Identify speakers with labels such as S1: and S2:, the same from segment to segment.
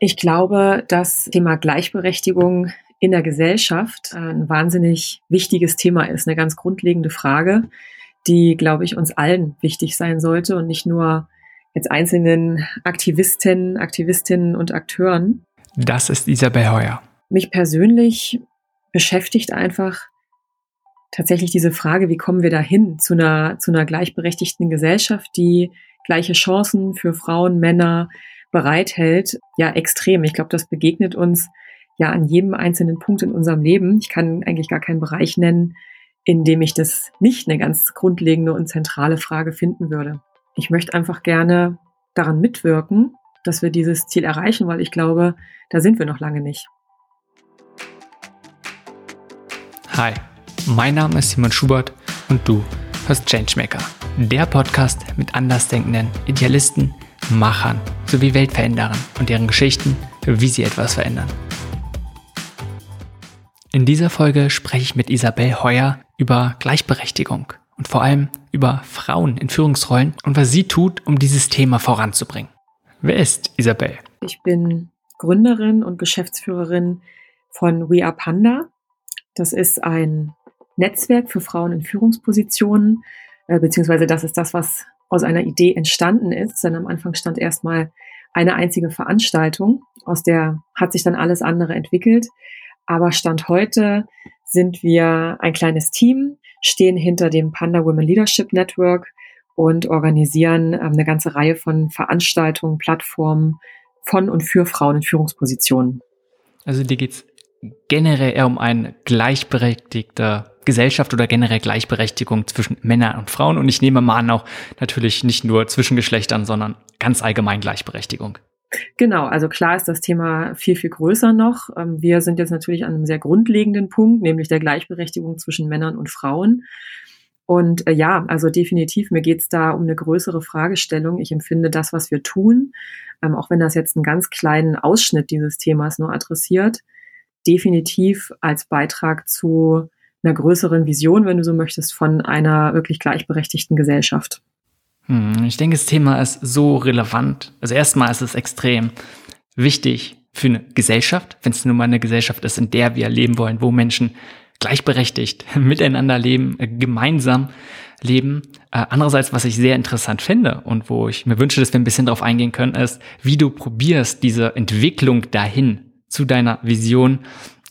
S1: Ich glaube, das Thema Gleichberechtigung in der Gesellschaft ein wahnsinnig wichtiges Thema ist, eine ganz grundlegende Frage, die, glaube ich, uns allen wichtig sein sollte und nicht nur jetzt einzelnen Aktivistinnen, Aktivistinnen und Akteuren.
S2: Das ist Isabel Heuer.
S1: Mich persönlich beschäftigt einfach tatsächlich diese Frage, wie kommen wir dahin zu einer, zu einer gleichberechtigten Gesellschaft, die gleiche Chancen für Frauen, Männer bereithält, ja extrem. Ich glaube, das begegnet uns ja an jedem einzelnen Punkt in unserem Leben. Ich kann eigentlich gar keinen Bereich nennen, in dem ich das nicht eine ganz grundlegende und zentrale Frage finden würde. Ich möchte einfach gerne daran mitwirken, dass wir dieses Ziel erreichen, weil ich glaube, da sind wir noch lange nicht.
S2: Hi, mein Name ist Simon Schubert und du hörst Changemaker, der Podcast mit andersdenkenden Idealisten, Machern sowie Weltveränderern und deren Geschichten, wie sie etwas verändern. In dieser Folge spreche ich mit Isabel Heuer über Gleichberechtigung und vor allem über Frauen in Führungsrollen und was sie tut, um dieses Thema voranzubringen. Wer ist Isabel?
S1: Ich bin Gründerin und Geschäftsführerin von We Are Panda. Das ist ein Netzwerk für Frauen in Führungspositionen, äh, beziehungsweise das ist das, was aus einer Idee entstanden ist. Denn am Anfang stand erstmal eine einzige Veranstaltung, aus der hat sich dann alles andere entwickelt. Aber Stand heute sind wir ein kleines Team, stehen hinter dem Panda Women Leadership Network und organisieren ähm, eine ganze Reihe von Veranstaltungen, Plattformen von und für Frauen in Führungspositionen.
S2: Also dir geht's generell eher um eine gleichberechtigte Gesellschaft oder generell Gleichberechtigung zwischen Männern und Frauen. Und ich nehme mal an, auch natürlich nicht nur zwischen Geschlechtern, sondern ganz allgemein Gleichberechtigung.
S1: Genau, also klar ist das Thema viel, viel größer noch. Ähm, wir sind jetzt natürlich an einem sehr grundlegenden Punkt, nämlich der Gleichberechtigung zwischen Männern und Frauen. Und äh, ja, also definitiv, mir geht es da um eine größere Fragestellung. Ich empfinde das, was wir tun, ähm, auch wenn das jetzt einen ganz kleinen Ausschnitt dieses Themas nur adressiert, definitiv als Beitrag zu einer größeren Vision, wenn du so möchtest, von einer wirklich gleichberechtigten Gesellschaft.
S2: Hm, ich denke, das Thema ist so relevant. Also erstmal ist es extrem wichtig für eine Gesellschaft, wenn es nun mal eine Gesellschaft ist, in der wir leben wollen, wo Menschen gleichberechtigt miteinander leben, äh, gemeinsam leben. Äh, andererseits, was ich sehr interessant finde und wo ich mir wünsche, dass wir ein bisschen darauf eingehen können, ist, wie du probierst, diese Entwicklung dahin zu deiner Vision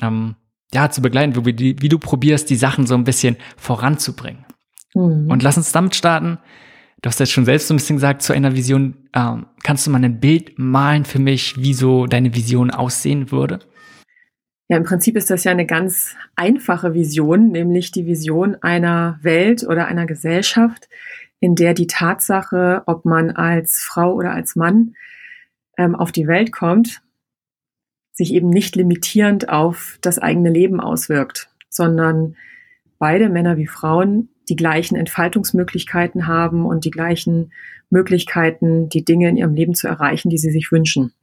S2: ähm, ja, zu begleiten, wie, wie, du probierst, die Sachen so ein bisschen voranzubringen. Mhm. Und lass uns damit starten, Du hast jetzt schon selbst so ein bisschen gesagt, zu einer Vision, ähm, kannst du mal ein Bild malen für mich, wie so deine Vision aussehen würde?
S1: Ja, im Prinzip ist das ja eine ganz einfache Vision, nämlich die Vision einer Welt oder einer Gesellschaft, in der die Tatsache, ob man als Frau oder als Mann ähm, auf die Welt kommt, sich eben nicht limitierend auf das eigene Leben auswirkt, sondern beide Männer wie Frauen die gleichen Entfaltungsmöglichkeiten haben und die gleichen Möglichkeiten, die Dinge in ihrem Leben zu erreichen, die sie sich wünschen.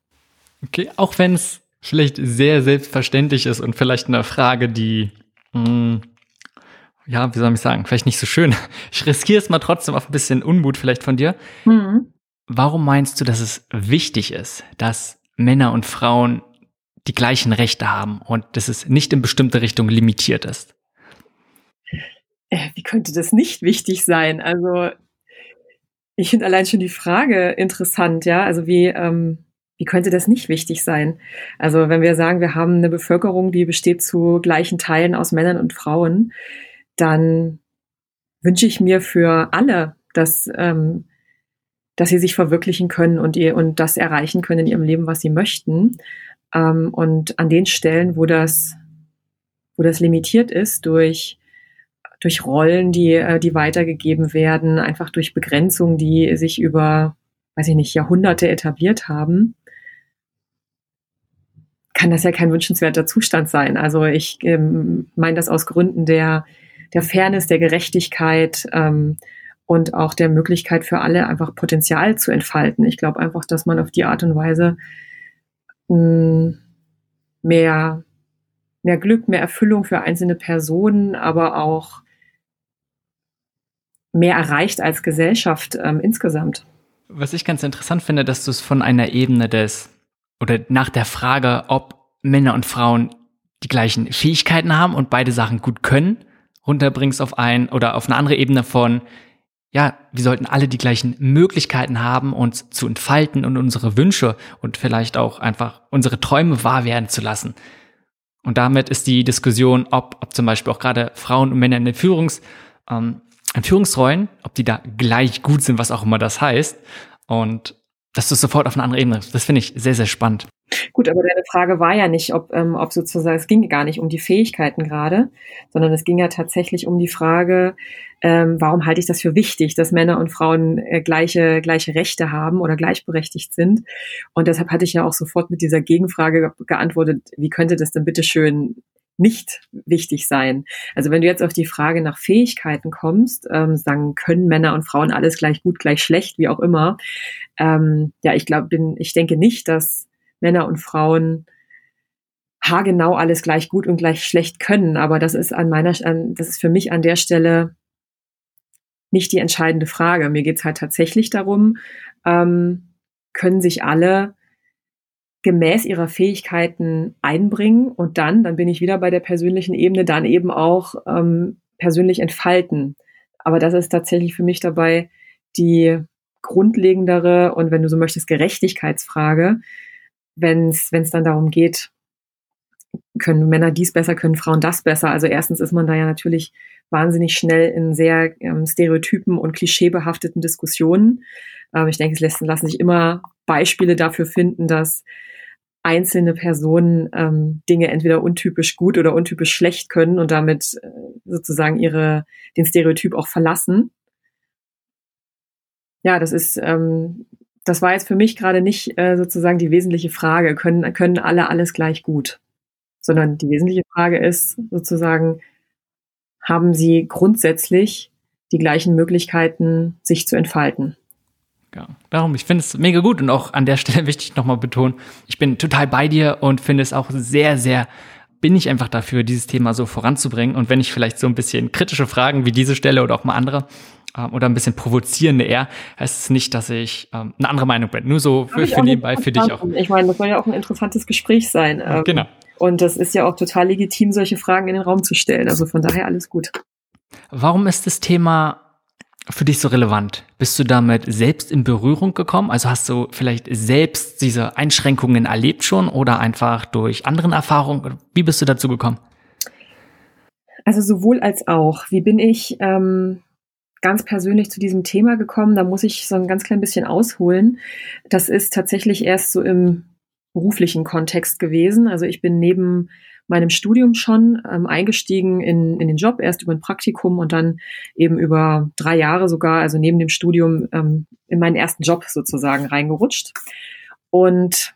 S2: Okay, auch wenn es vielleicht sehr selbstverständlich ist und vielleicht eine Frage, die, mh, hm, ja, wie soll ich sagen, vielleicht nicht so schön. Ich riskiere es mal trotzdem auf ein bisschen Unmut vielleicht von dir. Mhm. Warum meinst du, dass es wichtig ist, dass Männer und Frauen die gleichen Rechte haben und dass es nicht in bestimmte Richtungen limitiert ist?
S1: äh, wie könnte das nicht wichtig sein? Also ich finde allein schon die Frage interessant, ja. Also wie, ähm, wie könnte das nicht wichtig sein? Also wenn wir sagen, wir haben eine Bevölkerung, die besteht zu gleichen Teilen aus Männern und Frauen, dann wünsche ich mir für alle, dass, ähm, dass sie sich verwirklichen können und, ihr, und das erreichen können in ihrem Leben, was sie möchten. Ähm, und an den Stellen, wo das, wo das limitiert ist durch durch Rollen, die, äh, die weitergegeben werden, einfach durch Begrenzungen, die sich über, weiß ich nicht, Jahrhunderte etabliert haben, kann das ja kein wünschenswerter Zustand sein. Also ich ähm, meine das aus Gründen der, der Fairness, der Gerechtigkeit ähm, und auch der Möglichkeit für alle einfach Potenzial zu entfalten. Ich glaube einfach, dass man auf die Art und Weise hm, mehr, mehr Glück, mehr Erfüllung für einzelne Personen, aber auch mehr erreicht als Gesellschaft ähm, insgesamt.
S2: Was ich ganz interessant finde, dass du es von einer Ebene des oder nach der Frage, ob Männer und Frauen die gleichen Fähigkeiten haben und beide Sachen gut können, runterbringst auf ein oder auf eine andere Ebene von, ja, wir sollten alle die gleichen Möglichkeiten haben, uns zu entfalten und unsere Wünsche und vielleicht auch einfach unsere Träume wahr werden zu lassen. Und damit ist die Diskussion, ob, ob zum Beispiel auch gerade Frauen und Männer in den Führungs, ähm, in Führungsrollen, ob die da gleich gut sind, was auch immer das heißt. Und das ist sofort auf eine andere Ebene. Das finde ich sehr, sehr spannend.
S1: Gut, aber deine Frage war ja nicht, ob, ähm, ob sozusagen, es ging gar nicht um die Fähigkeiten gerade, sondern es ging ja tatsächlich um die Frage, ähm, warum halte ich das für wichtig, dass Männer und Frauen äh, gleiche, gleiche Rechte haben oder gleichberechtigt sind. Und deshalb hatte ich ja auch sofort mit dieser Gegenfrage geantwortet, wie könnte das denn bitte schön nicht wichtig sein. Also wenn du jetzt auf die Frage nach Fähigkeiten kommst, ähm, sagen, können Männer und Frauen alles gleich gut, gleich schlecht, wie auch immer. Ähm, ja, ich glaube, bin, ich denke nicht, dass Männer und Frauen haargenau alles gleich gut und gleich schlecht können. Aber das ist an meiner, an, das ist für mich an der Stelle nicht die entscheidende Frage. Mir geht's halt tatsächlich darum, ähm, können sich alle gemäß ihrer Fähigkeiten einbringen und dann, dann bin ich wieder bei der persönlichen Ebene, dann eben auch ähm, persönlich entfalten. Aber das ist tatsächlich für mich dabei die grundlegendere und wenn du so möchtest, Gerechtigkeitsfrage, wenn es dann darum geht, können Männer dies besser, können Frauen das besser. Also erstens ist man da ja natürlich wahnsinnig schnell in sehr ähm, stereotypen und klischeebehafteten Diskussionen. Ähm, ich denke, es lassen, lassen sich immer Beispiele dafür finden, dass einzelne Personen ähm, Dinge entweder untypisch gut oder untypisch schlecht können und damit äh, sozusagen ihre den Stereotyp auch verlassen. Ja, das ist ähm, das war jetzt für mich gerade nicht äh, sozusagen die wesentliche Frage, können, können alle alles gleich gut? Sondern die wesentliche Frage ist sozusagen, haben sie grundsätzlich die gleichen Möglichkeiten, sich zu entfalten?
S2: Ja, darum, ich finde es mega gut und auch an der Stelle wichtig nochmal betonen, ich bin total bei dir und finde es auch sehr, sehr bin ich einfach dafür, dieses Thema so voranzubringen. Und wenn ich vielleicht so ein bisschen kritische Fragen wie diese Stelle oder auch mal andere ähm, oder ein bisschen provozierende eher, heißt es nicht, dass ich ähm, eine andere Meinung bin. Nur so für, für nebenbei, für dich auch.
S1: Ich meine, das soll ja auch ein interessantes Gespräch sein. Ähm, genau. Und das ist ja auch total legitim, solche Fragen in den Raum zu stellen. Also von daher alles gut.
S2: Warum ist das Thema für dich so relevant? Bist du damit selbst in Berührung gekommen? Also hast du vielleicht selbst diese Einschränkungen erlebt schon oder einfach durch anderen Erfahrungen? Wie bist du dazu gekommen?
S1: Also sowohl als auch. Wie bin ich ähm, ganz persönlich zu diesem Thema gekommen. Da muss ich so ein ganz klein bisschen ausholen. Das ist tatsächlich erst so im beruflichen Kontext gewesen. Also ich bin neben meinem Studium schon ähm, eingestiegen in, in den Job, erst über ein Praktikum und dann eben über drei Jahre sogar, also neben dem Studium ähm, in meinen ersten Job sozusagen reingerutscht. Und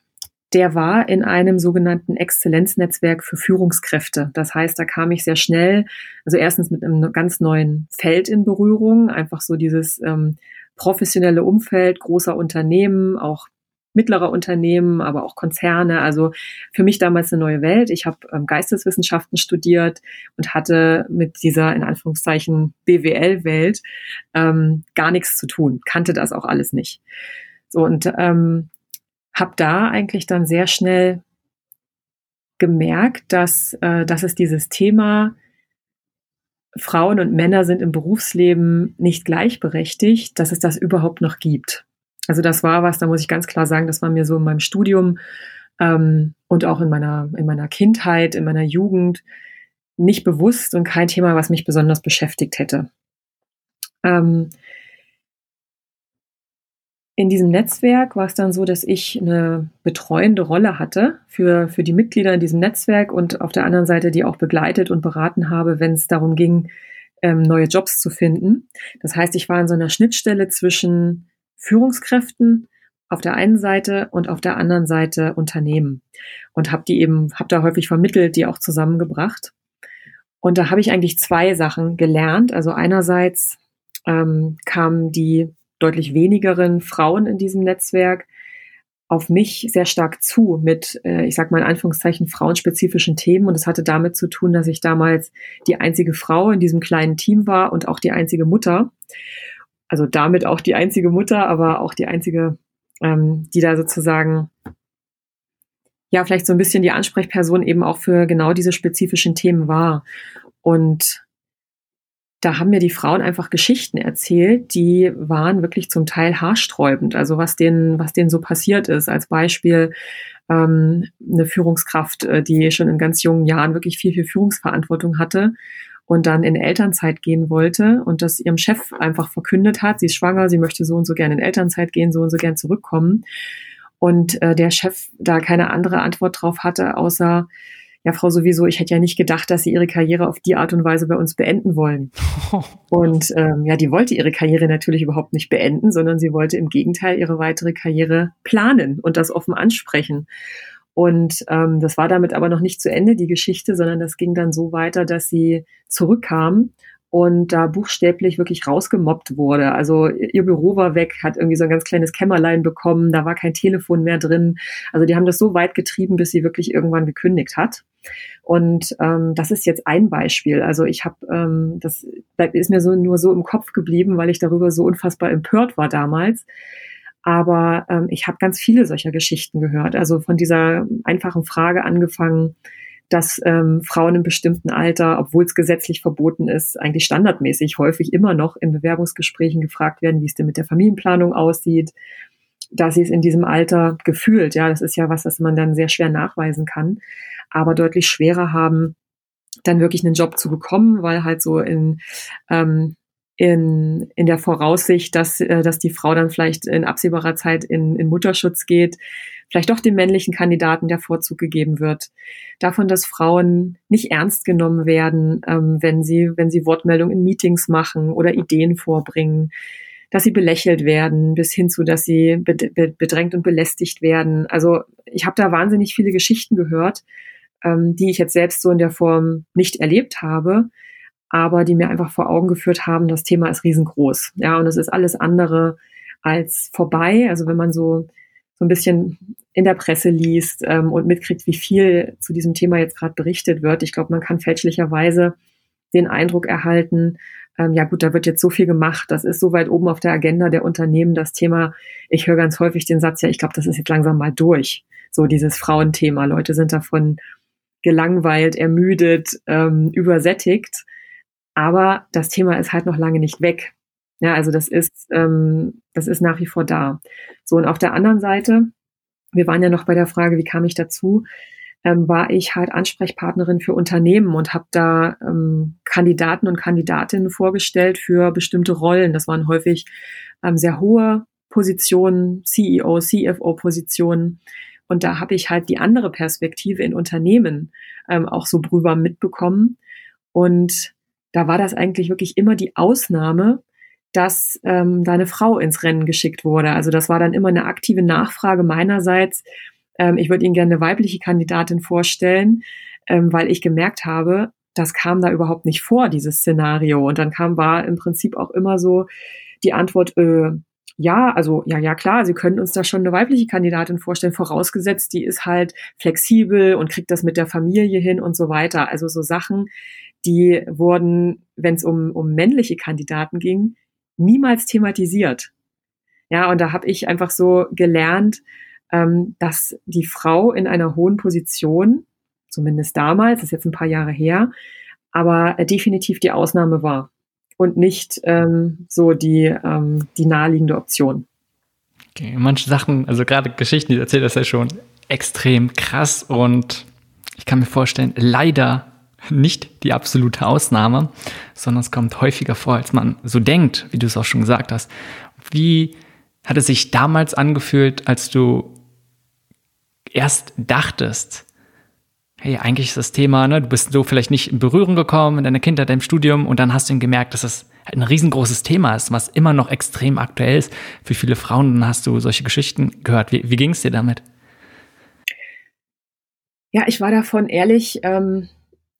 S1: der war in einem sogenannten Exzellenznetzwerk für Führungskräfte. Das heißt, da kam ich sehr schnell, also erstens mit einem ganz neuen Feld in Berührung, einfach so dieses ähm, professionelle Umfeld großer Unternehmen, auch mittlerer Unternehmen, aber auch Konzerne. Also für mich damals eine neue Welt. Ich habe ähm, Geisteswissenschaften studiert und hatte mit dieser in Anführungszeichen BWL-Welt ähm, gar nichts zu tun, kannte das auch alles nicht. So und ähm, habe da eigentlich dann sehr schnell gemerkt, dass, äh, dass es dieses Thema Frauen und Männer sind im Berufsleben nicht gleichberechtigt, dass es das überhaupt noch gibt. Also das war was, da muss ich ganz klar sagen, das war mir so in meinem Studium ähm, und auch in meiner, in meiner Kindheit, in meiner Jugend nicht bewusst und kein Thema, was mich besonders beschäftigt hätte. Ähm, in diesem Netzwerk war es dann so, dass ich eine betreuende Rolle hatte für, für die Mitglieder in diesem Netzwerk und auf der anderen Seite die auch begleitet und beraten habe, wenn es darum ging, ähm, neue Jobs zu finden. Das heißt, ich war in so einer Schnittstelle zwischen Führungskräften auf der einen Seite und auf der anderen Seite Unternehmen und habe die eben, habe da häufig vermittelt, die auch zusammengebracht. Und da habe ich eigentlich zwei Sachen gelernt. Also einerseits ähm, kamen die deutlich wenigeren Frauen in diesem Netzwerk auf mich sehr stark zu mit, äh, ich sag mal in Anführungszeichen, frauenspezifischen Themen. Und es hatte damit zu tun, dass ich damals die einzige Frau in diesem kleinen Team war und auch die einzige Mutter. Also damit auch die einzige Mutter, aber auch die einzige, ähm, die da sozusagen ja vielleicht so ein bisschen die Ansprechperson eben auch für genau diese spezifischen Themen war. Und da haben mir die Frauen einfach Geschichten erzählt, die waren wirklich zum Teil haarsträubend. Also was denen, was denen so passiert ist. Als Beispiel ähm, eine Führungskraft, äh, die schon in ganz jungen Jahren wirklich viel, viel Führungsverantwortung hatte und dann in Elternzeit gehen wollte und das ihrem Chef einfach verkündet hat, sie ist schwanger, sie möchte so und so gerne in Elternzeit gehen, so und so gern zurückkommen. Und äh, der Chef da keine andere Antwort drauf hatte, außer ja, Frau sowieso, ich hätte ja nicht gedacht, dass Sie Ihre Karriere auf die Art und Weise bei uns beenden wollen. Und ähm, ja, die wollte ihre Karriere natürlich überhaupt nicht beenden, sondern sie wollte im Gegenteil ihre weitere Karriere planen und das offen ansprechen. Und ähm, das war damit aber noch nicht zu Ende, die Geschichte, sondern das ging dann so weiter, dass sie zurückkam und da buchstäblich wirklich rausgemobbt wurde. Also ihr Büro war weg, hat irgendwie so ein ganz kleines Kämmerlein bekommen, da war kein Telefon mehr drin. Also die haben das so weit getrieben, bis sie wirklich irgendwann gekündigt hat. Und ähm, das ist jetzt ein Beispiel. Also ich habe, ähm, das ist mir so nur so im Kopf geblieben, weil ich darüber so unfassbar empört war damals. Aber ähm, ich habe ganz viele solcher Geschichten gehört. Also von dieser einfachen Frage angefangen, dass ähm, Frauen im bestimmten Alter, obwohl es gesetzlich verboten ist, eigentlich standardmäßig häufig immer noch in Bewerbungsgesprächen gefragt werden, wie es denn mit der Familienplanung aussieht, dass sie es in diesem Alter gefühlt, ja, das ist ja was, das man dann sehr schwer nachweisen kann, aber deutlich schwerer haben, dann wirklich einen Job zu bekommen, weil halt so in ähm, in, in der Voraussicht, dass, äh, dass die Frau dann vielleicht in absehbarer Zeit in, in Mutterschutz geht, vielleicht doch dem männlichen Kandidaten der Vorzug gegeben wird. Davon, dass Frauen nicht ernst genommen werden, ähm, wenn sie, wenn sie Wortmeldungen in Meetings machen oder Ideen vorbringen, dass sie belächelt werden, bis hin zu, dass sie bedrängt und belästigt werden. Also ich habe da wahnsinnig viele Geschichten gehört, ähm, die ich jetzt selbst so in der Form nicht erlebt habe aber die mir einfach vor Augen geführt haben, das Thema ist riesengroß. Ja, und es ist alles andere als vorbei. Also wenn man so, so ein bisschen in der Presse liest ähm, und mitkriegt, wie viel zu diesem Thema jetzt gerade berichtet wird, ich glaube, man kann fälschlicherweise den Eindruck erhalten, ähm, ja gut, da wird jetzt so viel gemacht, das ist so weit oben auf der Agenda der Unternehmen, das Thema, ich höre ganz häufig den Satz, ja, ich glaube, das ist jetzt langsam mal durch. So dieses Frauenthema. Leute sind davon gelangweilt, ermüdet, ähm, übersättigt. Aber das Thema ist halt noch lange nicht weg. Ja, also das ist, ähm, das ist nach wie vor da. So, und auf der anderen Seite, wir waren ja noch bei der Frage, wie kam ich dazu, ähm, war ich halt Ansprechpartnerin für Unternehmen und habe da ähm, Kandidaten und Kandidatinnen vorgestellt für bestimmte Rollen. Das waren häufig ähm, sehr hohe Positionen, CEO, CFO-Positionen. Und da habe ich halt die andere Perspektive in Unternehmen ähm, auch so drüber mitbekommen. Und da war das eigentlich wirklich immer die Ausnahme, dass ähm, da eine Frau ins Rennen geschickt wurde. Also das war dann immer eine aktive Nachfrage meinerseits. Ähm, ich würde Ihnen gerne eine weibliche Kandidatin vorstellen, ähm, weil ich gemerkt habe, das kam da überhaupt nicht vor, dieses Szenario. Und dann kam, war im Prinzip auch immer so die Antwort, äh, ja, also ja, ja klar, Sie können uns da schon eine weibliche Kandidatin vorstellen, vorausgesetzt, die ist halt flexibel und kriegt das mit der Familie hin und so weiter. Also so Sachen, die wurden, wenn es um, um männliche Kandidaten ging, niemals thematisiert. Ja, und da habe ich einfach so gelernt, ähm, dass die Frau in einer hohen Position, zumindest damals, ist jetzt ein paar Jahre her, aber definitiv die Ausnahme war und nicht ähm, so die, ähm, die naheliegende Option.
S2: Okay, manche Sachen, also gerade Geschichten, die erzählt das ja schon extrem krass und ich kann mir vorstellen, leider nicht die absolute Ausnahme, sondern es kommt häufiger vor, als man so denkt, wie du es auch schon gesagt hast. Wie hat es sich damals angefühlt, als du erst dachtest, hey, eigentlich ist das Thema, ne, du bist so vielleicht nicht in Berührung gekommen in deiner Kindheit, deinem Studium und dann hast du gemerkt, dass es ein riesengroßes Thema ist, was immer noch extrem aktuell ist für viele Frauen. Dann hast du solche Geschichten gehört. Wie, wie ging es dir damit?
S1: Ja, ich war davon ehrlich ähm,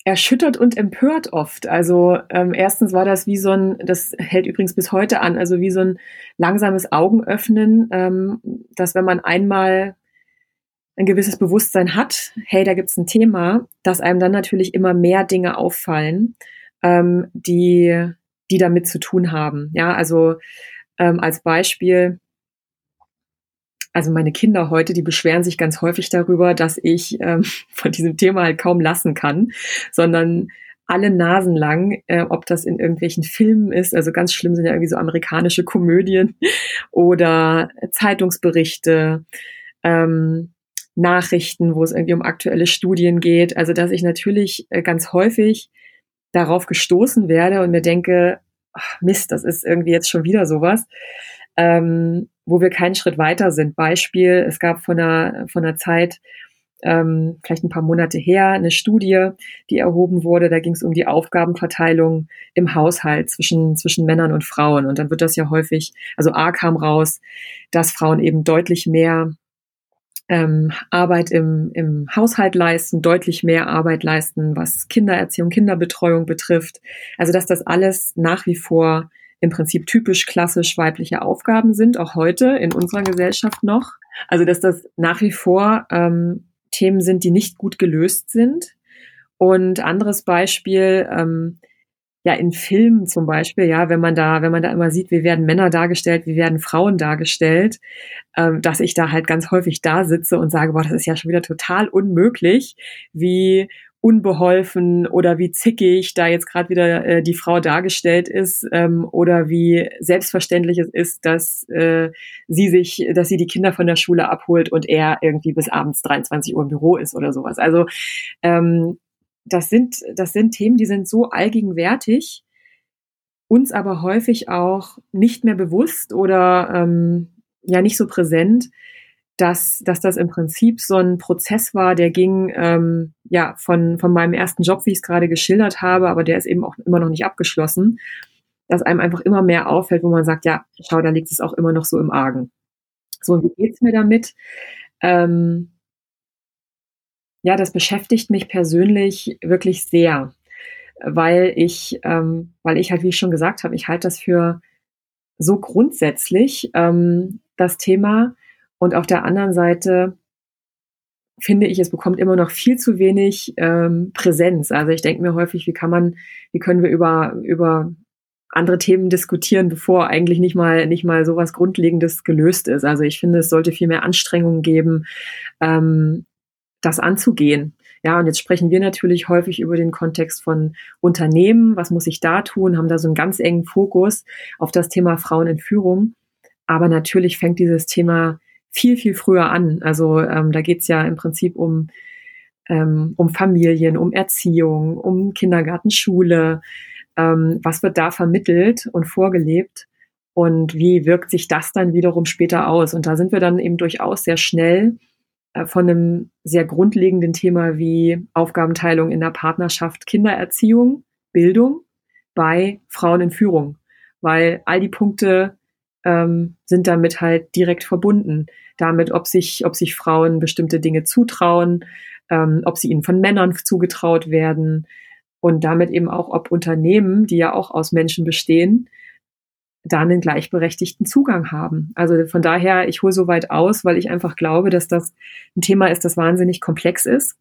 S1: erschüttert und empört oft. Also ähm, erstens war das wie so ein, das hält übrigens bis heute an, also wie so ein langsames Augenöffnen, ähm, dass wenn man einmal ein gewisses Bewusstsein hat, hey, da gibt's ein Thema, dass einem dann natürlich immer mehr Dinge auffallen, ähm, die, die damit zu tun haben. Ja, also ähm, als Beispiel, also meine Kinder heute, die beschweren sich ganz häufig darüber, dass ich ähm, von diesem Thema halt kaum lassen kann, sondern alle Nasen lang, äh, ob das in irgendwelchen Filmen ist, also ganz schlimm sind ja irgendwie so amerikanische Komödien oder Zeitungsberichte, ähm, Nachrichten, wo es irgendwie um aktuelle Studien geht. Also dass ich natürlich äh, ganz häufig darauf gestoßen werde und mir denke, ach Mist, das ist irgendwie jetzt schon wieder sowas, ähm, wo wir keinen Schritt weiter sind. Beispiel, es gab von einer, von einer Zeit, ähm, vielleicht ein paar Monate her, eine Studie, die erhoben wurde. Da ging es um die Aufgabenverteilung im Haushalt zwischen, zwischen Männern und Frauen. Und dann wird das ja häufig, also A kam raus, dass Frauen eben deutlich mehr ähm, Arbeit im, im Haushalt leisten, deutlich mehr Arbeit leisten, was Kindererziehung, Kinderbetreuung betrifft. Also dass das alles nach wie vor im Prinzip typisch klassisch weibliche Aufgaben sind, auch heute in unserer Gesellschaft noch. Also dass das nach wie vor ähm, Themen sind, die nicht gut gelöst sind. Und anderes Beispiel, ähm, ja, in Filmen zum Beispiel, ja, wenn man da, wenn man da immer sieht, wie werden Männer dargestellt, wie werden Frauen dargestellt, ähm, dass ich da halt ganz häufig da sitze und sage, boah, das ist ja schon wieder total unmöglich, wie unbeholfen oder wie zickig da jetzt gerade wieder äh, die Frau dargestellt ist ähm, oder wie selbstverständlich es ist, dass äh, sie sich, dass sie die Kinder von der Schule abholt und er irgendwie bis abends 23 Uhr im Büro ist oder sowas. Also ähm, das sind, das sind Themen, die sind so allgegenwärtig, uns aber häufig auch nicht mehr bewusst oder ähm, ja nicht so präsent, dass, dass das im Prinzip so ein Prozess war, der ging ähm, ja von, von meinem ersten Job, wie ich es gerade geschildert habe, aber der ist eben auch immer noch nicht abgeschlossen, dass einem einfach immer mehr auffällt, wo man sagt, ja, schau, da liegt es auch immer noch so im Argen. So, wie geht's mir damit? Ähm, ja, das beschäftigt mich persönlich wirklich sehr, weil ich, ähm, weil ich halt, wie ich schon gesagt habe, ich halte das für so grundsätzlich, ähm, das Thema. Und auf der anderen Seite finde ich, es bekommt immer noch viel zu wenig ähm, Präsenz. Also ich denke mir häufig, wie kann man, wie können wir über, über andere Themen diskutieren, bevor eigentlich nicht mal nicht mal sowas Grundlegendes gelöst ist. Also ich finde, es sollte viel mehr Anstrengungen geben, ähm, das anzugehen. Ja, und jetzt sprechen wir natürlich häufig über den Kontext von Unternehmen. Was muss ich da tun? Haben da so einen ganz engen Fokus auf das Thema Frauen in Führung. Aber natürlich fängt dieses Thema viel, viel früher an. Also ähm, da geht's ja im Prinzip um, ähm, um Familien, um Erziehung, um Kindergarten, Schule. Ähm, was wird da vermittelt und vorgelebt? Und wie wirkt sich das dann wiederum später aus? Und da sind wir dann eben durchaus sehr schnell von einem sehr grundlegenden Thema wie Aufgabenteilung in der Partnerschaft, Kindererziehung, Bildung bei Frauen in Führung, weil all die Punkte ähm, sind damit halt direkt verbunden. Damit, ob sich, ob sich Frauen bestimmte Dinge zutrauen, ähm, ob sie ihnen von Männern zugetraut werden und damit eben auch, ob Unternehmen, die ja auch aus Menschen bestehen, da einen gleichberechtigten Zugang haben. Also von daher, ich hole so weit aus, weil ich einfach glaube, dass das ein Thema ist, das wahnsinnig komplex ist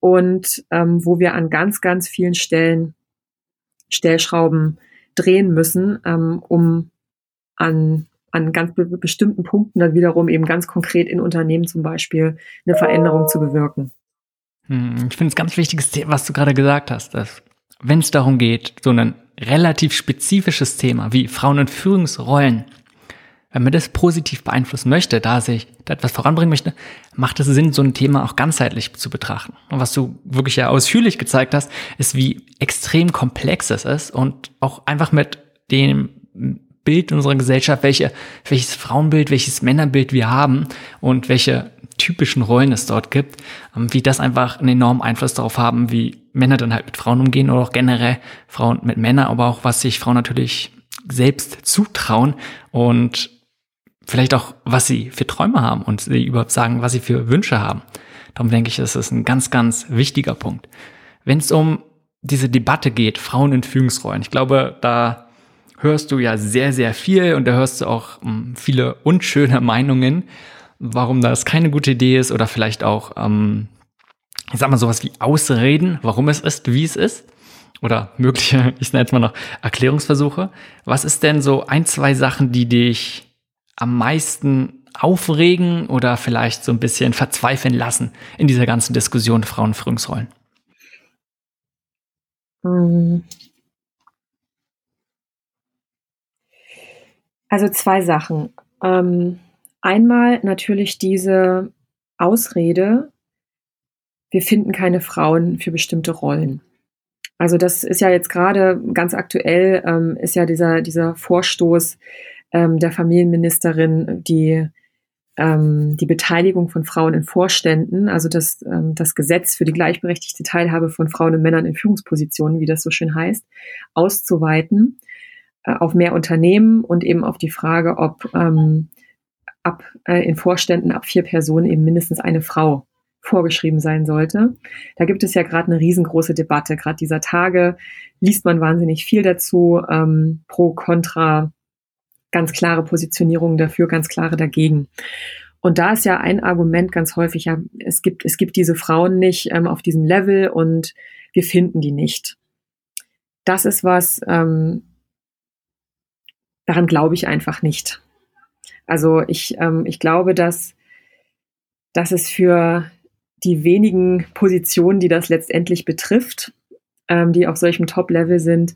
S1: und ähm, wo wir an ganz, ganz vielen Stellen Stellschrauben drehen müssen, ähm, um an, an ganz be bestimmten Punkten dann wiederum eben ganz konkret in Unternehmen zum Beispiel eine Veränderung zu bewirken.
S2: Hm, ich finde es ganz wichtiges Thema, was du gerade gesagt hast, dass wenn es darum geht, so einen relativ spezifisches Thema wie Frauen- und Führungsrollen, wenn man das positiv beeinflussen möchte, da sich da etwas voranbringen möchte, macht es Sinn, so ein Thema auch ganzheitlich zu betrachten. Und was du wirklich ja ausführlich gezeigt hast, ist, wie extrem komplex es ist und auch einfach mit dem Bild unserer Gesellschaft, welche, welches Frauenbild, welches Männerbild wir haben und welche typischen Rollen es dort gibt, ähm, wie das einfach einen enormen Einfluss darauf haben, wie Männer dann halt mit Frauen umgehen oder auch generell Frauen mit Männern, aber auch was sich Frauen natürlich selbst zutrauen und vielleicht auch, was sie für Träume haben und sie überhaupt sagen, was sie für Wünsche haben. Darum denke ich, das ist ein ganz, ganz wichtiger Punkt. Wenn es um diese Debatte geht, Frauen in Führungsrollen, ich glaube, da hörst du ja sehr, sehr viel und da hörst du auch um, viele unschöne Meinungen warum das keine gute Idee ist oder vielleicht auch, ähm, ich sag mal sowas wie Ausreden, warum es ist, wie es ist. Oder mögliche, ich nenne jetzt mal noch Erklärungsversuche. Was ist denn so ein, zwei Sachen, die dich am meisten aufregen oder vielleicht so ein bisschen verzweifeln lassen in dieser ganzen Diskussion Frauen-Führungsrollen?
S1: Also zwei Sachen. Ähm, einmal natürlich diese Ausrede, wir finden keine Frauen für bestimmte Rollen. Also das ist ja jetzt gerade ganz aktuell, ähm, ist ja dieser, dieser Vorstoß ähm, der Familienministerin, die ähm, die Beteiligung von Frauen in Vorständen, also das, ähm, das Gesetz für die gleichberechtigte Teilhabe von Frauen und Männern in Führungspositionen, wie das so schön heißt, auszuweiten äh, auf mehr Unternehmen und eben auf die Frage, ob ähm, ab äh, in Vorständen ab vier Personen eben mindestens eine Frau vorgeschrieben sein sollte. Da gibt es ja gerade eine riesengroße Debatte. Gerade dieser Tage liest man wahnsinnig viel dazu, ähm, pro, contra, ganz klare Positionierungen dafür, ganz klare dagegen. Und da ist ja ein Argument ganz häufig, ja, es gibt, es gibt diese Frauen nicht ähm, auf diesem Level und wir finden die nicht. Das ist was, ähm, daran glaube ich einfach nicht. Also ich, ähm, ich glaube, dass, dass es für die wenigen Positionen, die das letztendlich betrifft, ähm, die auf solchem Top-Level sind,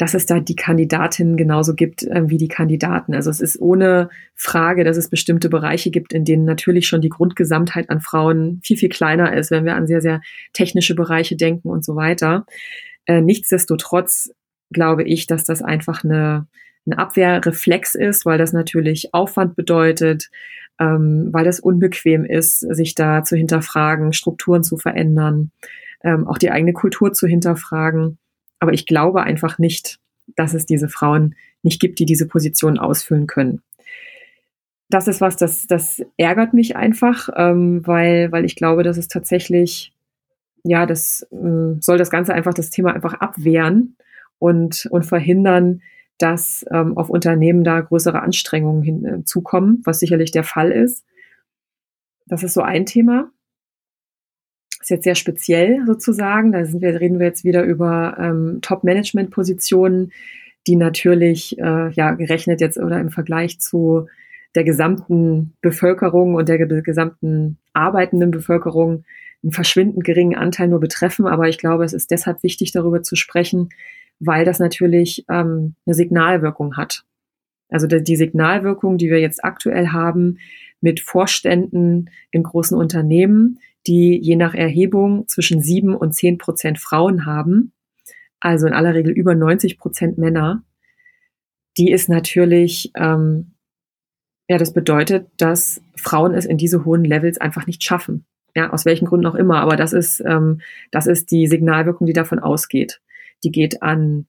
S1: dass es da die Kandidatinnen genauso gibt äh, wie die Kandidaten. Also es ist ohne Frage, dass es bestimmte Bereiche gibt, in denen natürlich schon die Grundgesamtheit an Frauen viel, viel kleiner ist, wenn wir an sehr, sehr technische Bereiche denken und so weiter. Äh, nichtsdestotrotz glaube ich, dass das einfach eine, ein Abwehrreflex ist, weil das natürlich Aufwand bedeutet, ähm, weil das unbequem ist, sich da zu hinterfragen, Strukturen zu verändern, ähm, auch die eigene Kultur zu hinterfragen. Aber ich glaube einfach nicht, dass es diese Frauen nicht gibt, die diese Position ausfüllen können. Das ist was, das, das ärgert mich einfach, ähm, weil, weil ich glaube, dass es tatsächlich, ja, das äh, soll das Ganze einfach, das Thema einfach abwehren und, und verhindern, dass ähm, auf Unternehmen da größere Anstrengungen hinzukommen, äh, was sicherlich der Fall ist. Das ist so ein Thema. Ist jetzt sehr speziell sozusagen. Da sind wir, reden wir jetzt wieder über ähm, Top-Management-Positionen, die natürlich äh, ja gerechnet jetzt oder im Vergleich zu der gesamten Bevölkerung und der gesamten arbeitenden Bevölkerung einen verschwindend geringen Anteil nur betreffen. Aber ich glaube, es ist deshalb wichtig, darüber zu sprechen, weil das natürlich ähm, eine Signalwirkung hat. Also die Signalwirkung, die wir jetzt aktuell haben mit Vorständen in großen Unternehmen, die je nach Erhebung zwischen sieben und zehn Prozent Frauen haben, also in aller Regel über 90 Prozent Männer, die ist natürlich, ähm, ja, das bedeutet, dass Frauen es in diese hohen Levels einfach nicht schaffen. Ja, aus welchen Gründen auch immer. Aber das ist, ähm, das ist die Signalwirkung, die davon ausgeht die geht an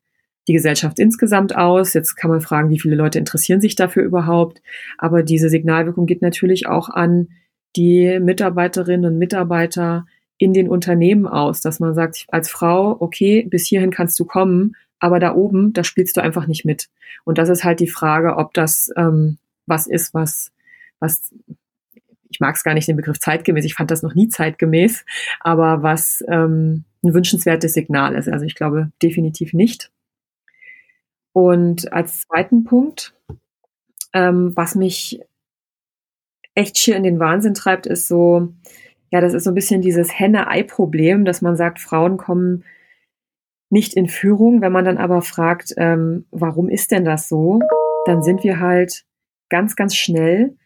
S1: die Gesellschaft insgesamt aus. Jetzt kann man fragen, wie viele Leute interessieren sich dafür überhaupt. Aber diese Signalwirkung geht natürlich auch an die Mitarbeiterinnen und Mitarbeiter in den Unternehmen aus, dass man sagt, als Frau, okay, bis hierhin kannst du kommen, aber da oben, da spielst du einfach nicht mit. Und das ist halt die Frage, ob das ähm, was ist, was, was ich mag es gar nicht den Begriff zeitgemäß, ich fand das noch nie zeitgemäß, aber was ähm, ein wünschenswertes Signal ist. Also ich glaube definitiv nicht. Und als zweiten Punkt, ähm, was mich echt schier in den Wahnsinn treibt, ist so, ja, das ist so ein bisschen dieses Henne-Ei-Problem, dass man sagt, Frauen kommen nicht in Führung. Wenn man dann aber fragt, ähm, warum ist denn das so, dann sind wir halt ganz, ganz schnell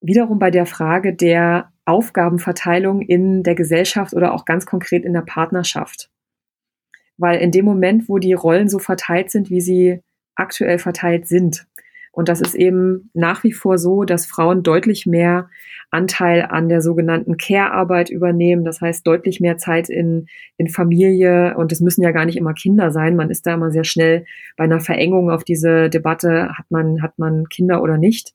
S1: wiederum bei der Frage der Aufgabenverteilung in der Gesellschaft oder auch ganz konkret in der Partnerschaft. Weil in dem Moment, wo die Rollen so verteilt sind, wie sie aktuell verteilt sind, und das ist eben nach wie vor so, dass Frauen deutlich mehr Anteil an der sogenannten Care-Arbeit übernehmen. Das heißt, deutlich mehr Zeit in, in Familie. Und es müssen ja gar nicht immer Kinder sein. Man ist da immer sehr schnell bei einer Verengung auf diese Debatte, hat man, hat man Kinder oder nicht.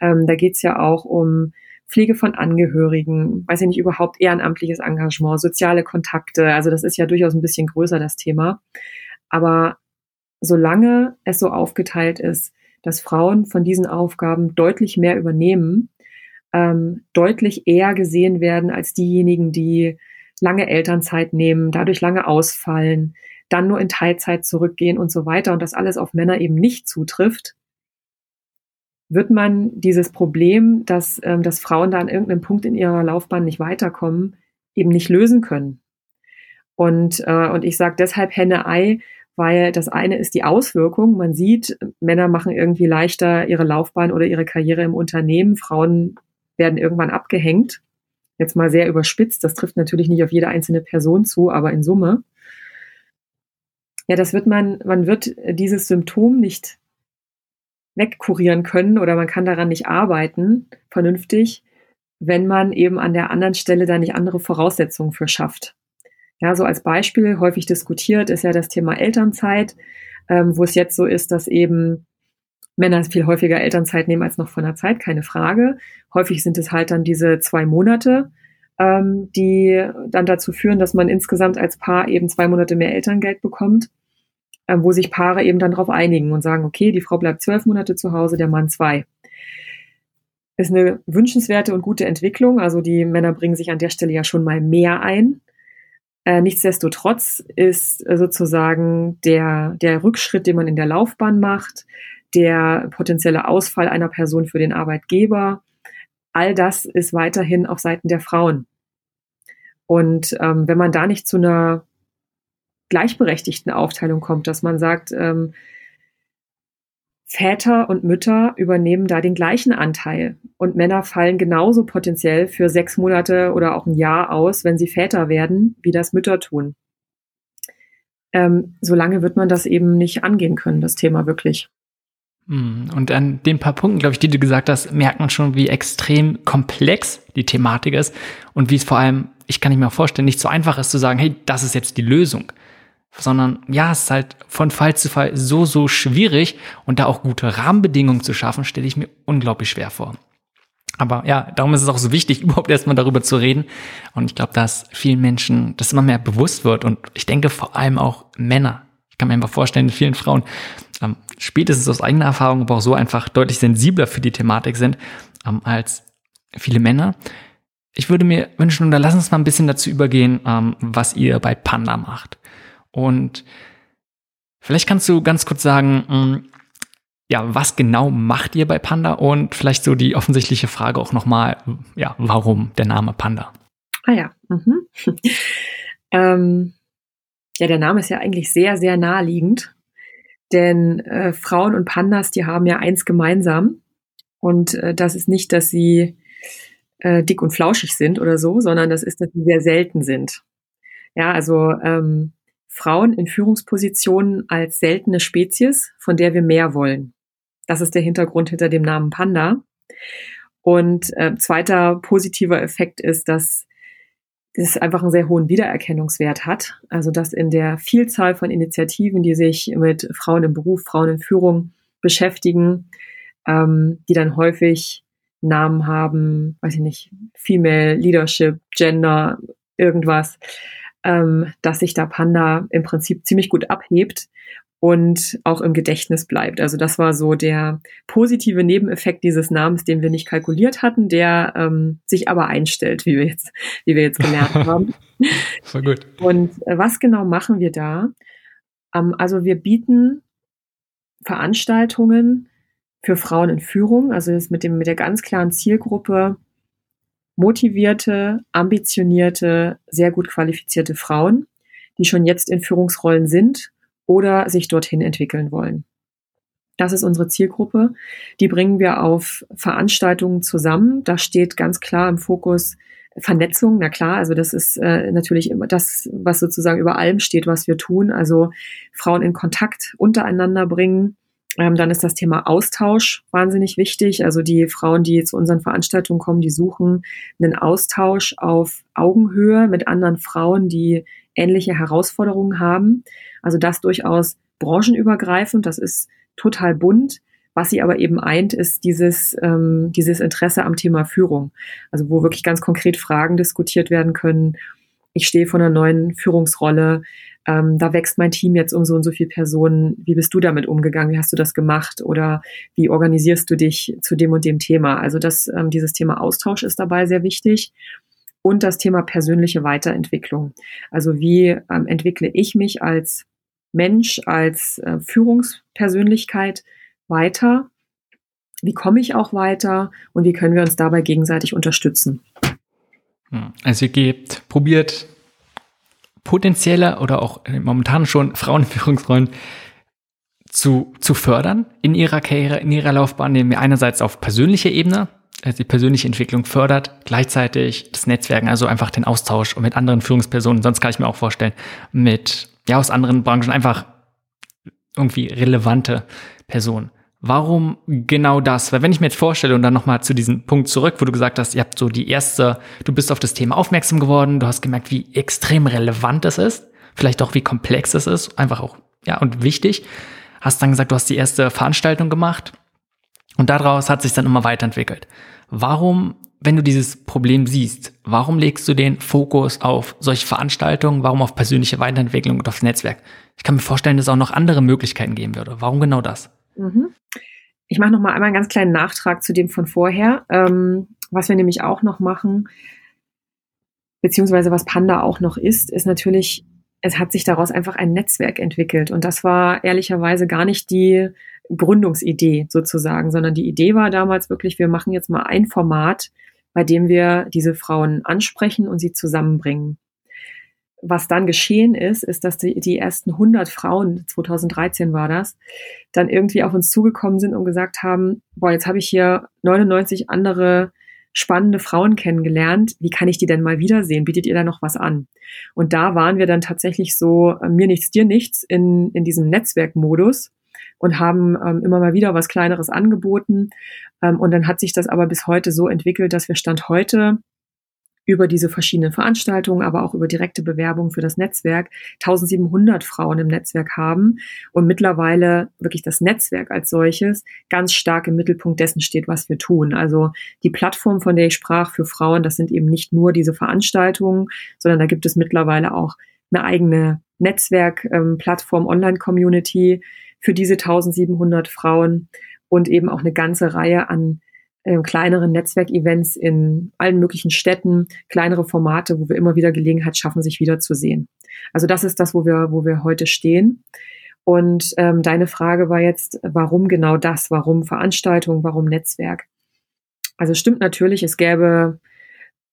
S1: Ähm, da geht es ja auch um Pflege von Angehörigen, weiß ich nicht, überhaupt ehrenamtliches Engagement, soziale Kontakte. Also das ist ja durchaus ein bisschen größer, das Thema. Aber solange es so aufgeteilt ist, dass Frauen von diesen Aufgaben deutlich mehr übernehmen, ähm, deutlich eher gesehen werden als diejenigen, die lange Elternzeit nehmen, dadurch lange ausfallen, dann nur in Teilzeit zurückgehen und so weiter und das alles auf Männer eben nicht zutrifft, wird man dieses Problem, dass, ähm, dass Frauen da an irgendeinem Punkt in ihrer Laufbahn nicht weiterkommen, eben nicht lösen können. Und, äh, und ich sage deshalb Henne-Ei, weil das eine ist die Auswirkung. Man sieht, Männer machen irgendwie leichter ihre Laufbahn oder ihre Karriere im Unternehmen. Frauen werden irgendwann abgehängt. Jetzt mal sehr überspitzt. Das trifft natürlich nicht auf jede einzelne Person zu, aber in Summe. Ja, das wird man, man wird dieses Symptom nicht wegkurieren können oder man kann daran nicht arbeiten, vernünftig, wenn man eben an der anderen Stelle da nicht andere Voraussetzungen für schafft. Ja, so als Beispiel häufig diskutiert ist ja das Thema Elternzeit, ähm, wo es jetzt so ist, dass eben Männer viel häufiger Elternzeit nehmen als noch von der Zeit, keine Frage. Häufig sind es halt dann diese zwei Monate, ähm, die dann dazu führen, dass man insgesamt als Paar eben zwei Monate mehr Elterngeld bekommt, äh, wo sich Paare eben dann darauf einigen und sagen, okay, die Frau bleibt zwölf Monate zu Hause, der Mann zwei. Ist eine wünschenswerte und gute Entwicklung. Also die Männer bringen sich an der Stelle ja schon mal mehr ein. Äh, nichtsdestotrotz ist sozusagen der, der Rückschritt, den man in der Laufbahn macht, der potenzielle Ausfall einer Person für den Arbeitgeber, all das ist weiterhin auf Seiten der Frauen. Und ähm, wenn man da nicht zu einer gleichberechtigten Aufteilung kommt, dass man sagt, ähm, Väter und Mütter übernehmen da den gleichen Anteil und Männer fallen genauso potenziell für sechs Monate oder auch ein Jahr aus, wenn sie Väter werden, wie das Mütter tun. Ähm, solange wird man das eben nicht angehen können, das Thema wirklich.
S2: Hm, und an den paar Punkten, glaube ich, die du gesagt hast, merkt man schon, wie extrem komplex die Thematik ist und wie es vor allem, ich kann nicht mir vorstellen, nicht so einfach ist zu sagen, hey, das ist jetzt die Lösung sondern ja, es ist halt von Fall zu Fall so, so schwierig und da auch gute Rahmenbedingungen zu schaffen, stelle ich mir unglaublich schwer vor. Aber ja, darum ist es auch so wichtig, überhaupt erstmal darüber zu reden. Und ich glaube, dass vielen Menschen das immer mehr bewusst wird. Und ich denke vor allem auch Männer. Ich kann mir einfach vorstellen, vielen Frauen ähm, spätestens aus eigener Erfahrung aber auch so einfach deutlich sensibler für die Thematik sind ähm, als viele Männer. Ich würde mir wünschen, und da lass uns mal ein bisschen dazu übergehen, ähm, was ihr bei Panda macht. Und vielleicht kannst du ganz kurz sagen, hm, ja, was genau macht ihr bei Panda? Und vielleicht so die offensichtliche Frage auch nochmal, ja, warum der Name Panda?
S1: Ah ja. Mhm. ähm, ja, der Name ist ja eigentlich sehr, sehr naheliegend. Denn äh, Frauen und Pandas, die haben ja eins gemeinsam. Und äh, das ist nicht, dass sie äh, dick und flauschig sind oder so, sondern das ist, dass sie sehr selten sind. Ja, also ähm, Frauen in Führungspositionen als seltene Spezies, von der wir mehr wollen. Das ist der Hintergrund hinter dem Namen Panda. Und äh, zweiter positiver Effekt ist, dass es einfach einen sehr hohen Wiedererkennungswert hat. Also dass in der Vielzahl von Initiativen, die sich mit Frauen im Beruf, Frauen in Führung beschäftigen, ähm, die dann häufig Namen haben, weiß ich nicht, Female Leadership, Gender, irgendwas, ähm, dass sich da Panda im Prinzip ziemlich gut abhebt und auch im Gedächtnis bleibt. Also das war so der positive Nebeneffekt dieses Namens, den wir nicht kalkuliert hatten, der ähm, sich aber einstellt, wie wir jetzt, wie wir jetzt gelernt haben.
S2: Voll gut.
S1: Und äh, was genau machen wir da? Ähm, also wir bieten Veranstaltungen für Frauen in Führung, also das mit dem mit der ganz klaren Zielgruppe motivierte, ambitionierte, sehr gut qualifizierte Frauen, die schon jetzt in Führungsrollen sind oder sich dorthin entwickeln wollen. Das ist unsere Zielgruppe. Die bringen wir auf Veranstaltungen zusammen. Da steht ganz klar im Fokus Vernetzung. Na klar, also das ist äh, natürlich immer das, was sozusagen über allem steht, was wir tun. Also Frauen in Kontakt untereinander bringen, ähm, dann ist das Thema Austausch wahnsinnig wichtig. Also die Frauen, die zu unseren Veranstaltungen kommen, die suchen einen Austausch auf Augenhöhe mit anderen Frauen, die ähnliche Herausforderungen haben. Also das durchaus branchenübergreifend. Das ist total bunt. Was sie aber eben eint, ist dieses, ähm, dieses Interesse am Thema Führung. Also wo wirklich ganz konkret Fragen diskutiert werden können. Ich stehe vor einer neuen Führungsrolle ähm, da wächst mein Team jetzt um so und so viele Personen. Wie bist du damit umgegangen? Wie hast du das gemacht? Oder wie organisierst du dich zu dem und dem Thema? Also das, ähm, dieses Thema Austausch ist dabei sehr wichtig. Und das Thema persönliche Weiterentwicklung. Also wie ähm, entwickle ich mich als Mensch, als äh, Führungspersönlichkeit weiter? Wie komme ich auch weiter und wie können wir uns dabei gegenseitig unterstützen?
S2: Hm. Also ihr gebt, probiert potenzielle oder auch momentan schon Frauen in Führungsrollen zu, zu fördern in ihrer Karriere, in ihrer Laufbahn, indem ihr einerseits auf persönlicher Ebene also die persönliche Entwicklung fördert, gleichzeitig das Netzwerken, also einfach den Austausch mit anderen Führungspersonen, sonst kann ich mir auch vorstellen, mit, ja, aus anderen Branchen einfach irgendwie relevante Personen. Warum genau das? Weil wenn ich mir jetzt vorstelle und dann nochmal zu diesem Punkt zurück, wo du gesagt hast, ihr habt so die erste, du bist auf das Thema aufmerksam geworden, du hast gemerkt, wie extrem relevant es ist, vielleicht auch wie komplex es ist, einfach auch, ja, und wichtig. Hast dann gesagt, du hast die erste Veranstaltung gemacht und daraus hat sich dann immer weiterentwickelt. Warum, wenn du dieses Problem siehst, warum legst du den Fokus auf solche Veranstaltungen, warum auf persönliche Weiterentwicklung und aufs Netzwerk? Ich kann mir vorstellen, dass es auch noch andere Möglichkeiten geben würde. Warum genau das?
S1: Mhm. Ich mache noch mal einmal einen ganz kleinen Nachtrag zu dem von vorher. Ähm, was wir nämlich auch noch machen, beziehungsweise was Panda auch noch ist, ist natürlich, es hat sich daraus einfach ein Netzwerk entwickelt. Und das war ehrlicherweise gar nicht die Gründungsidee sozusagen, sondern die Idee war damals wirklich, wir machen jetzt mal ein Format, bei dem wir diese Frauen ansprechen und sie zusammenbringen was dann geschehen ist, ist, dass die, die ersten 100 Frauen, 2013 war das, dann irgendwie auf uns zugekommen sind und gesagt haben, boah, jetzt habe ich hier 99 andere spannende Frauen kennengelernt. Wie kann ich die denn mal wiedersehen? Bietet ihr da noch was an? Und da waren wir dann tatsächlich so, äh, mir nichts, dir nichts in, in diesem Netzwerkmodus und haben ähm, immer mal wieder was Kleineres angeboten. Ähm, und dann hat sich das aber bis heute so entwickelt, dass wir Stand heute über diese verschiedenen Veranstaltungen, aber auch über direkte Bewerbungen für das Netzwerk 1700 Frauen im Netzwerk haben und mittlerweile wirklich das Netzwerk als solches ganz stark im Mittelpunkt dessen steht, was wir tun. Also die Plattform, von der ich sprach für Frauen, das sind eben nicht nur diese Veranstaltungen, sondern da gibt es mittlerweile auch eine eigene Netzwerkplattform, ähm, Online-Community für diese 1700 Frauen und eben auch eine ganze Reihe an äh, kleineren Netzwerkevents in allen möglichen Städten, kleinere Formate, wo wir immer wieder Gelegenheit schaffen, sich wiederzusehen. Also das ist das, wo wir, wo wir heute stehen. Und ähm, deine Frage war jetzt, warum genau das? Warum Veranstaltung? Warum Netzwerk? Also stimmt natürlich, es gäbe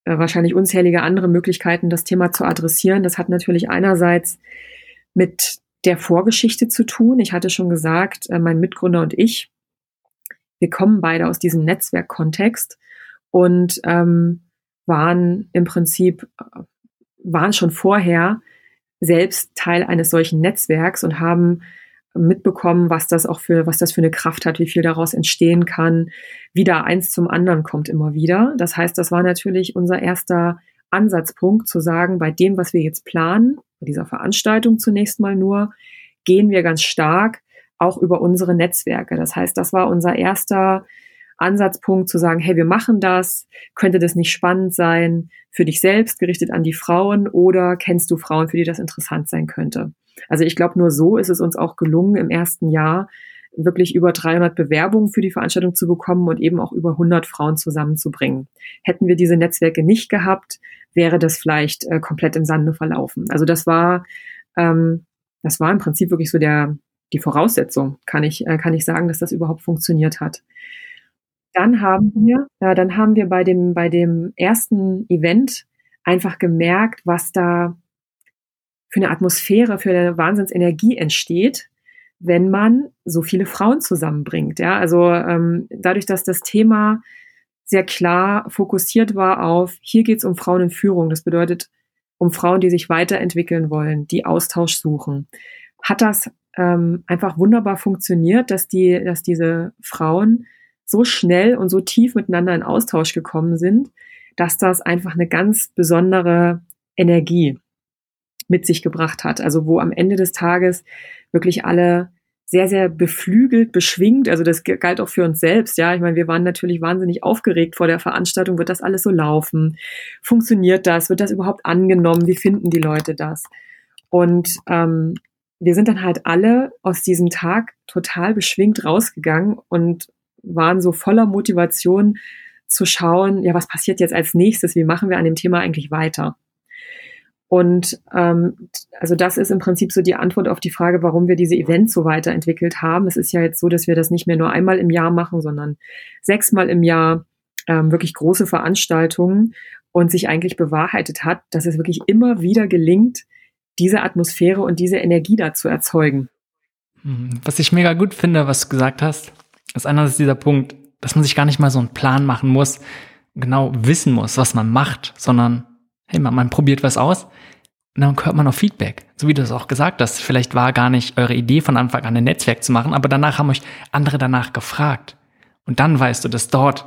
S1: äh, wahrscheinlich unzählige andere Möglichkeiten, das Thema zu adressieren. Das hat natürlich einerseits mit der Vorgeschichte zu tun. Ich hatte schon gesagt, äh, mein Mitgründer und ich wir kommen beide aus diesem Netzwerkkontext und ähm, waren im Prinzip, äh, waren schon vorher selbst Teil eines solchen Netzwerks und haben mitbekommen, was das auch für, was das für eine Kraft hat, wie viel daraus entstehen kann, wie da eins zum anderen kommt immer wieder. Das heißt, das war natürlich unser erster Ansatzpunkt zu sagen, bei dem, was wir jetzt planen, bei dieser Veranstaltung zunächst mal nur, gehen wir ganz stark auch über unsere Netzwerke. Das heißt, das war unser erster Ansatzpunkt zu sagen, hey, wir machen das, könnte das nicht spannend sein für dich selbst, gerichtet an die Frauen oder kennst du Frauen, für die das interessant sein könnte? Also ich glaube, nur so ist es uns auch gelungen, im ersten Jahr wirklich über 300 Bewerbungen für die Veranstaltung zu bekommen und eben auch über 100 Frauen zusammenzubringen. Hätten wir diese Netzwerke nicht gehabt, wäre das vielleicht äh, komplett im Sande verlaufen. Also das war, ähm, das war im Prinzip wirklich so der, die Voraussetzung, kann ich, äh, kann ich sagen, dass das überhaupt funktioniert hat. Dann haben wir, äh, dann haben wir bei dem, bei dem ersten Event einfach gemerkt, was da für eine Atmosphäre, für eine Wahnsinnsenergie entsteht, wenn man so viele Frauen zusammenbringt. Ja, also ähm, dadurch, dass das Thema sehr klar fokussiert war auf, hier geht es um Frauen in Führung. Das bedeutet, um Frauen, die sich weiterentwickeln wollen, die Austausch suchen, hat das ähm, einfach wunderbar funktioniert, dass die, dass diese Frauen so schnell und so tief miteinander in Austausch gekommen sind, dass das einfach eine ganz besondere Energie mit sich gebracht hat. Also wo am Ende des Tages wirklich alle sehr, sehr beflügelt, beschwingt. Also das galt auch für uns selbst. Ja, ich meine, wir waren natürlich wahnsinnig aufgeregt vor der Veranstaltung. Wird das alles so laufen? Funktioniert das? Wird das überhaupt angenommen? Wie finden die Leute das? Und ähm, wir sind dann halt alle aus diesem Tag total beschwingt rausgegangen und waren so voller Motivation zu schauen, ja, was passiert jetzt als nächstes? Wie machen wir an dem Thema eigentlich weiter? Und ähm, also das ist im Prinzip so die Antwort auf die Frage, warum wir diese Events so weiterentwickelt haben. Es ist ja jetzt so, dass wir das nicht mehr nur einmal im Jahr machen, sondern sechsmal im Jahr ähm, wirklich große Veranstaltungen und sich eigentlich bewahrheitet hat, dass es wirklich immer wieder gelingt, diese Atmosphäre und diese Energie da zu erzeugen.
S2: Mhm. Was ich mega gut finde, was du gesagt hast, ist einerseits dieser Punkt, dass man sich gar nicht mal so einen Plan machen muss, genau wissen muss, was man macht, sondern hey, man, man probiert was aus und dann hört man auf Feedback. So wie du es auch gesagt hast. Vielleicht war gar nicht eure Idee von Anfang an ein Netzwerk zu machen, aber danach haben euch andere danach gefragt. Und dann weißt du, dass dort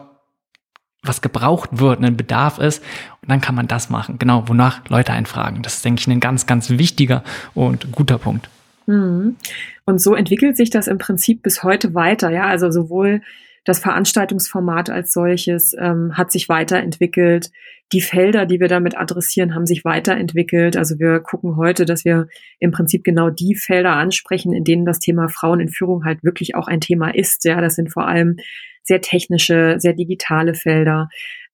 S2: was gebraucht wird, ein Bedarf ist. Und dann kann man das machen. Genau, wonach Leute einfragen. Das ist, denke ich, ein ganz, ganz wichtiger und guter Punkt.
S1: Mhm. Und so entwickelt sich das im Prinzip bis heute weiter. Ja, also sowohl das Veranstaltungsformat als solches ähm, hat sich weiterentwickelt. Die Felder, die wir damit adressieren, haben sich weiterentwickelt. Also wir gucken heute, dass wir im Prinzip genau die Felder ansprechen, in denen das Thema Frauen in Führung halt wirklich auch ein Thema ist. Ja, das sind vor allem sehr technische, sehr digitale Felder.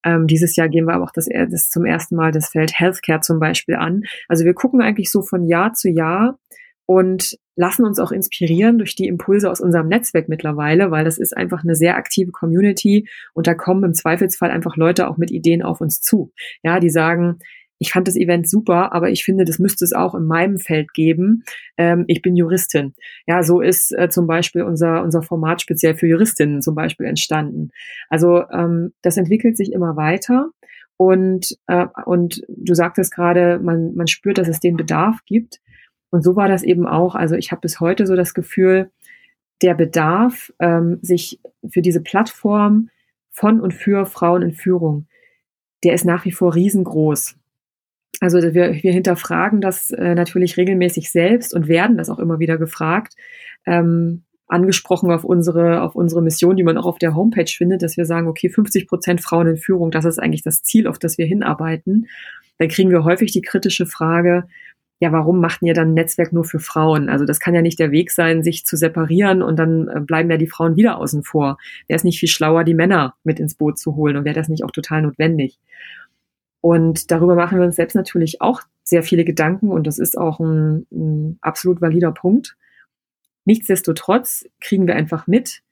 S1: Ähm, dieses Jahr gehen wir aber auch das, das zum ersten Mal das Feld Healthcare zum Beispiel an. Also wir gucken eigentlich so von Jahr zu Jahr und lassen uns auch inspirieren durch die Impulse aus unserem Netzwerk mittlerweile, weil das ist einfach eine sehr aktive Community und da kommen im Zweifelsfall einfach Leute auch mit Ideen auf uns zu. Ja, die sagen, ich fand das Event super, aber ich finde, das müsste es auch in meinem Feld geben. Ähm, ich bin Juristin. Ja, so ist äh, zum Beispiel unser, unser Format speziell für Juristinnen zum Beispiel entstanden. Also ähm, das entwickelt sich immer weiter. Und, äh, und du sagtest gerade, man, man spürt, dass es den Bedarf gibt. Und so war das eben auch. Also ich habe bis heute so das Gefühl, der Bedarf, ähm, sich für diese Plattform von und für Frauen in Führung, der ist nach wie vor riesengroß. Also wir, wir hinterfragen das äh, natürlich regelmäßig selbst und werden das auch immer wieder gefragt. Ähm, angesprochen auf unsere, auf unsere Mission, die man auch auf der Homepage findet, dass wir sagen, okay, 50 Prozent Frauen in Führung, das ist eigentlich das Ziel, auf das wir hinarbeiten. Dann kriegen wir häufig die kritische Frage, ja, warum macht ihr dann ein Netzwerk nur für Frauen? Also das kann ja nicht der Weg sein, sich zu separieren und dann äh, bleiben ja die Frauen wieder außen vor. Wäre es nicht viel schlauer, die Männer mit ins Boot zu holen und wäre das nicht auch total notwendig? Und darüber machen wir uns selbst natürlich auch sehr viele Gedanken und das ist auch ein, ein absolut valider Punkt. Nichtsdestotrotz kriegen wir einfach mit,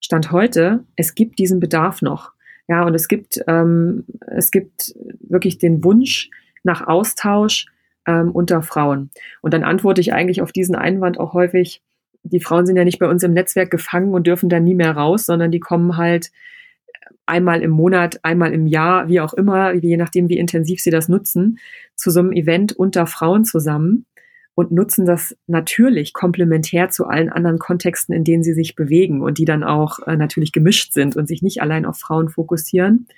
S1: Stand heute, es gibt diesen Bedarf noch. Ja, und es gibt, ähm, es gibt wirklich den Wunsch nach Austausch, ähm, unter Frauen. Und dann antworte ich eigentlich auf diesen Einwand auch häufig, die Frauen sind ja nicht bei uns im Netzwerk gefangen und dürfen dann nie mehr raus, sondern die kommen halt einmal im Monat, einmal im Jahr, wie auch immer, je nachdem, wie intensiv sie das nutzen, zu so einem Event unter Frauen zusammen und nutzen das natürlich komplementär zu allen anderen Kontexten, in denen sie sich bewegen und die dann auch äh, natürlich gemischt sind und sich nicht allein auf Frauen fokussieren.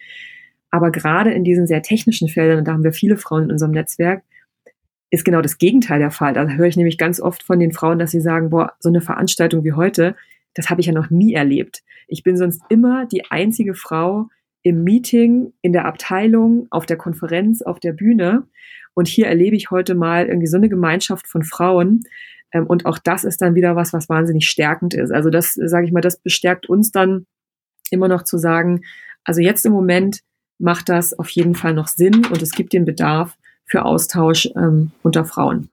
S1: Aber gerade in diesen sehr technischen Feldern, und da haben wir viele Frauen in unserem Netzwerk, ist genau das Gegenteil der Fall. Da höre ich nämlich ganz oft von den Frauen, dass sie sagen, boah, so eine Veranstaltung wie heute, das habe ich ja noch nie erlebt. Ich bin sonst immer die einzige Frau im Meeting, in der Abteilung, auf der Konferenz, auf der Bühne. Und hier erlebe ich heute mal irgendwie so eine Gemeinschaft von Frauen. Ähm, und auch das ist dann wieder was, was wahnsinnig stärkend ist. Also das, sage ich mal, das bestärkt uns dann immer noch zu sagen, also jetzt im Moment macht das auf jeden Fall noch Sinn und es gibt den Bedarf, für Austausch ähm, unter Frauen.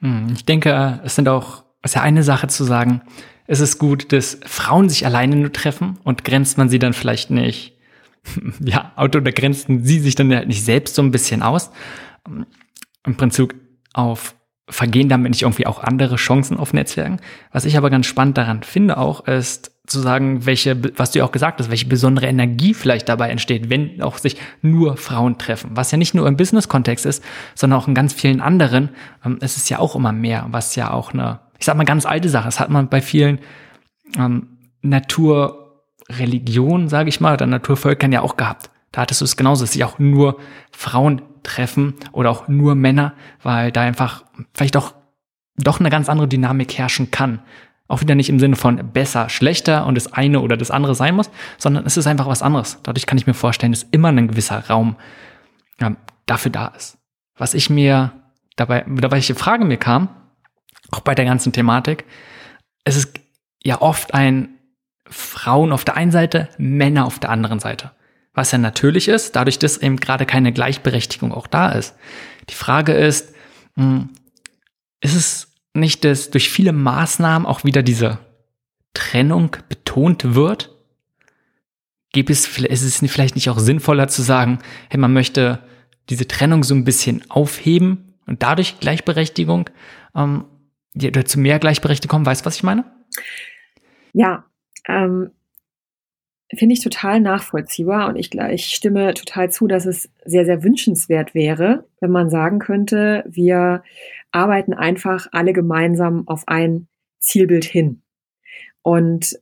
S2: Hm, ich denke, es sind auch, es ist ja eine Sache zu sagen, es ist gut, dass Frauen sich alleine nur treffen und grenzt man sie dann vielleicht nicht, ja, oder grenzen sie sich dann halt nicht selbst so ein bisschen aus. Im Prinzip auf vergehen damit nicht irgendwie auch andere Chancen auf Netzwerken. Was ich aber ganz spannend daran finde auch, ist zu sagen, welche, was du ja auch gesagt hast, welche besondere Energie vielleicht dabei entsteht, wenn auch sich nur Frauen treffen. Was ja nicht nur im Business-Kontext ist, sondern auch in ganz vielen anderen. Ähm, es ist ja auch immer mehr, was ja auch eine, ich sag mal, ganz alte Sache. Das hat man bei vielen ähm, Naturreligionen, sage ich mal, oder Naturvölkern ja auch gehabt. Da hattest du es genauso, dass sich auch nur Frauen treffen oder auch nur Männer, weil da einfach vielleicht auch doch eine ganz andere Dynamik herrschen kann. Auch wieder nicht im Sinne von besser, schlechter und das eine oder das andere sein muss, sondern es ist einfach was anderes. Dadurch kann ich mir vorstellen, dass immer ein gewisser Raum ja, dafür da ist. Was ich mir dabei, oder welche Frage mir kam, auch bei der ganzen Thematik, es ist ja oft ein Frauen auf der einen Seite, Männer auf der anderen Seite. was ja natürlich ist, dadurch, dass eben gerade keine Gleichberechtigung auch da ist. Die Frage ist, hm, ist es nicht, dass durch viele Maßnahmen auch wieder diese Trennung betont wird? Gibt es, ist es vielleicht nicht auch sinnvoller zu sagen, hey, man möchte diese Trennung so ein bisschen aufheben und dadurch Gleichberechtigung ähm, oder zu mehr Gleichberechtigung kommen? Weißt du, was ich meine?
S1: Ja, ähm, finde ich total nachvollziehbar und ich, ich stimme total zu, dass es sehr, sehr wünschenswert wäre, wenn man sagen könnte, wir arbeiten einfach alle gemeinsam auf ein Zielbild hin. Und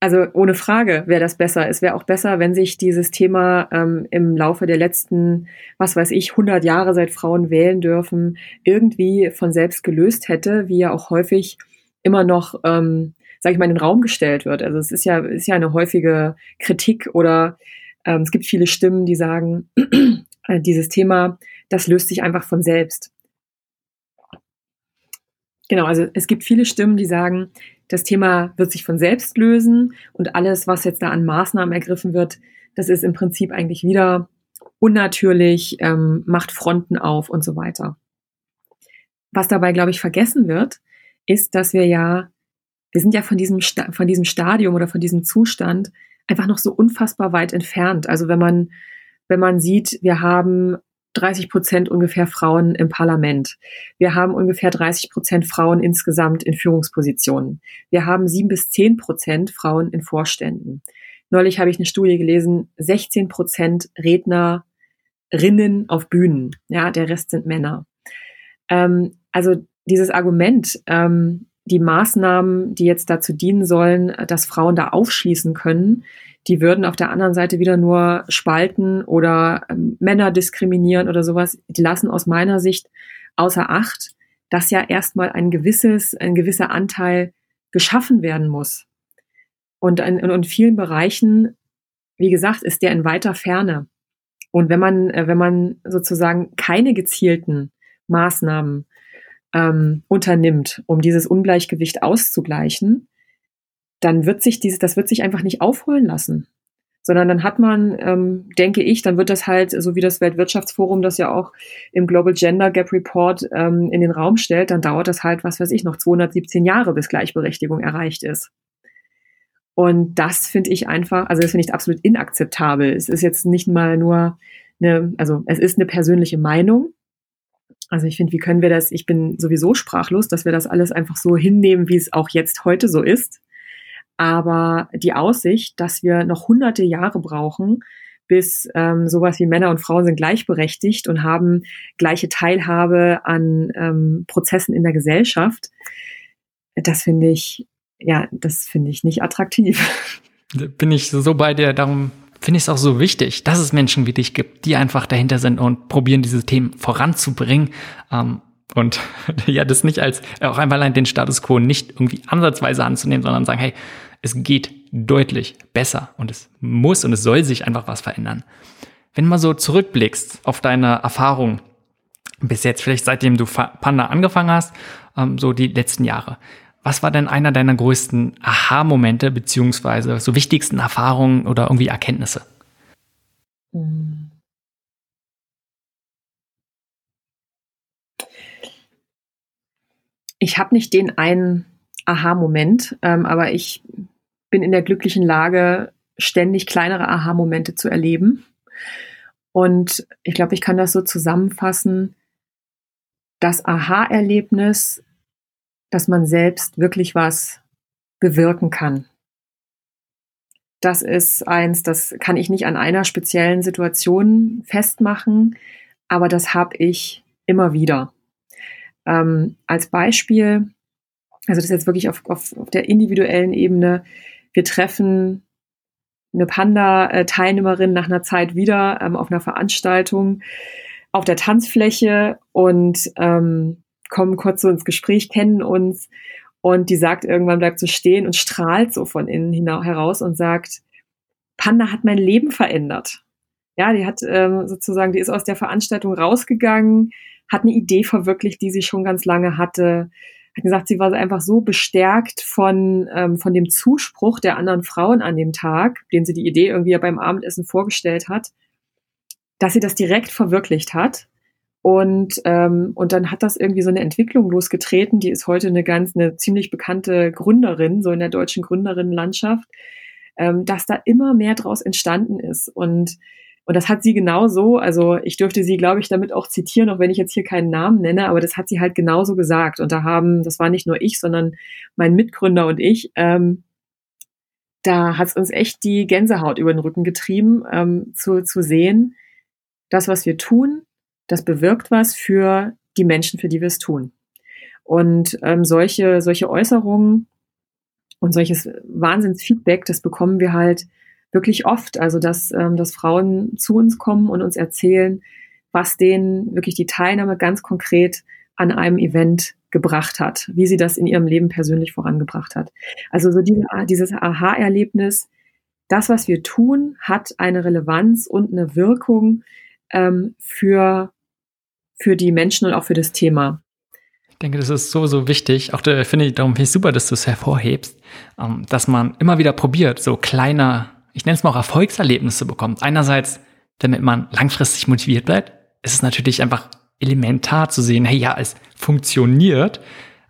S1: also ohne Frage wäre das besser. Es wäre auch besser, wenn sich dieses Thema ähm, im Laufe der letzten, was weiß ich, 100 Jahre seit Frauen wählen dürfen, irgendwie von selbst gelöst hätte, wie ja auch häufig immer noch, ähm, sage ich mal, in den Raum gestellt wird. Also es ist ja, ist ja eine häufige Kritik oder ähm, es gibt viele Stimmen, die sagen, dieses Thema, das löst sich einfach von selbst. Genau, also es gibt viele Stimmen, die sagen, das Thema wird sich von selbst lösen und alles, was jetzt da an Maßnahmen ergriffen wird, das ist im Prinzip eigentlich wieder unnatürlich, ähm, macht Fronten auf und so weiter. Was dabei, glaube ich, vergessen wird, ist, dass wir ja, wir sind ja von diesem, von diesem Stadium oder von diesem Zustand einfach noch so unfassbar weit entfernt. Also wenn man, wenn man sieht, wir haben 30 Prozent ungefähr Frauen im Parlament. Wir haben ungefähr 30 Prozent Frauen insgesamt in Führungspositionen. Wir haben sieben bis zehn Prozent Frauen in Vorständen. Neulich habe ich eine Studie gelesen, 16 Prozent Rednerinnen auf Bühnen. Ja, der Rest sind Männer. Ähm, also dieses Argument, ähm, die Maßnahmen, die jetzt dazu dienen sollen, dass Frauen da aufschließen können, die würden auf der anderen Seite wieder nur spalten oder ähm, Männer diskriminieren oder sowas. Die lassen aus meiner Sicht außer Acht, dass ja erstmal ein gewisses, ein gewisser Anteil geschaffen werden muss. Und in, in vielen Bereichen, wie gesagt, ist der in weiter Ferne. Und wenn man, äh, wenn man sozusagen keine gezielten Maßnahmen ähm, unternimmt, um dieses Ungleichgewicht auszugleichen, dann wird sich dieses, das wird sich einfach nicht aufholen lassen. Sondern dann hat man, ähm, denke ich, dann wird das halt, so wie das Weltwirtschaftsforum das ja auch im Global Gender Gap Report ähm, in den Raum stellt, dann dauert das halt, was weiß ich, noch 217 Jahre, bis Gleichberechtigung erreicht ist. Und das finde ich einfach, also das finde ich absolut inakzeptabel. Es ist jetzt nicht mal nur eine, also es ist eine persönliche Meinung. Also ich finde, wie können wir das, ich bin sowieso sprachlos, dass wir das alles einfach so hinnehmen, wie es auch jetzt heute so ist. Aber die Aussicht, dass wir noch hunderte Jahre brauchen, bis ähm, sowas wie Männer und Frauen sind gleichberechtigt und haben gleiche Teilhabe an ähm, Prozessen in der Gesellschaft, das finde ich, ja, das finde ich nicht attraktiv.
S2: Bin ich so bei dir, darum finde ich es auch so wichtig, dass es Menschen wie dich gibt, die einfach dahinter sind und probieren, diese Themen voranzubringen. Ähm, und ja, das nicht als auch allein den Status quo nicht irgendwie ansatzweise anzunehmen, sondern sagen, hey, es geht deutlich besser und es muss und es soll sich einfach was verändern. Wenn du mal so zurückblickst auf deine Erfahrung bis jetzt, vielleicht seitdem du Panda angefangen hast, ähm, so die letzten Jahre, was war denn einer deiner größten Aha-Momente beziehungsweise so wichtigsten Erfahrungen oder irgendwie Erkenntnisse?
S1: Ich habe nicht den einen Aha-Moment, ähm, aber ich bin in der glücklichen Lage, ständig kleinere Aha-Momente zu erleben. Und ich glaube, ich kann das so zusammenfassen. Das Aha-Erlebnis, dass man selbst wirklich was bewirken kann. Das ist eins, das kann ich nicht an einer speziellen Situation festmachen, aber das habe ich immer wieder. Ähm, als Beispiel, also das ist jetzt wirklich auf, auf, auf der individuellen Ebene, wir treffen eine Panda-Teilnehmerin nach einer Zeit wieder ähm, auf einer Veranstaltung auf der Tanzfläche und ähm, kommen kurz so ins Gespräch, kennen uns und die sagt irgendwann, bleibt so stehen und strahlt so von innen heraus und sagt, Panda hat mein Leben verändert. Ja, die hat ähm, sozusagen, die ist aus der Veranstaltung rausgegangen, hat eine Idee verwirklicht, die sie schon ganz lange hatte, hat gesagt, sie war einfach so bestärkt von, ähm, von dem Zuspruch der anderen Frauen an dem Tag, den sie die Idee irgendwie beim Abendessen vorgestellt hat, dass sie das direkt verwirklicht hat. Und, ähm, und dann hat das irgendwie so eine Entwicklung losgetreten. Die ist heute eine ganz, eine ziemlich bekannte Gründerin, so in der deutschen Gründerinnenlandschaft, ähm, dass da immer mehr draus entstanden ist. Und und das hat sie genauso, also ich dürfte sie, glaube ich, damit auch zitieren, auch wenn ich jetzt hier keinen Namen nenne, aber das hat sie halt genauso gesagt. Und da haben, das war nicht nur ich, sondern mein Mitgründer und ich, ähm, da hat es uns echt die Gänsehaut über den Rücken getrieben, ähm, zu, zu sehen, das, was wir tun, das bewirkt was für die Menschen, für die wir es tun. Und ähm, solche, solche Äußerungen und solches Wahnsinnsfeedback, das bekommen wir halt wirklich oft. Also dass, ähm, dass Frauen zu uns kommen und uns erzählen, was denen wirklich die Teilnahme ganz konkret an einem Event gebracht hat, wie sie das in ihrem Leben persönlich vorangebracht hat. Also so diese, dieses Aha-Erlebnis, das, was wir tun, hat eine Relevanz und eine Wirkung ähm, für, für die Menschen und auch für das Thema.
S2: Ich denke, das ist so, so wichtig. Auch da finde ich, darum finde ich super, dass du es hervorhebst, ähm, dass man immer wieder probiert, so kleiner ich nenne es mal auch Erfolgserlebnisse bekommt. Einerseits, damit man langfristig motiviert bleibt. Es ist natürlich einfach elementar zu sehen, hey, ja, es funktioniert.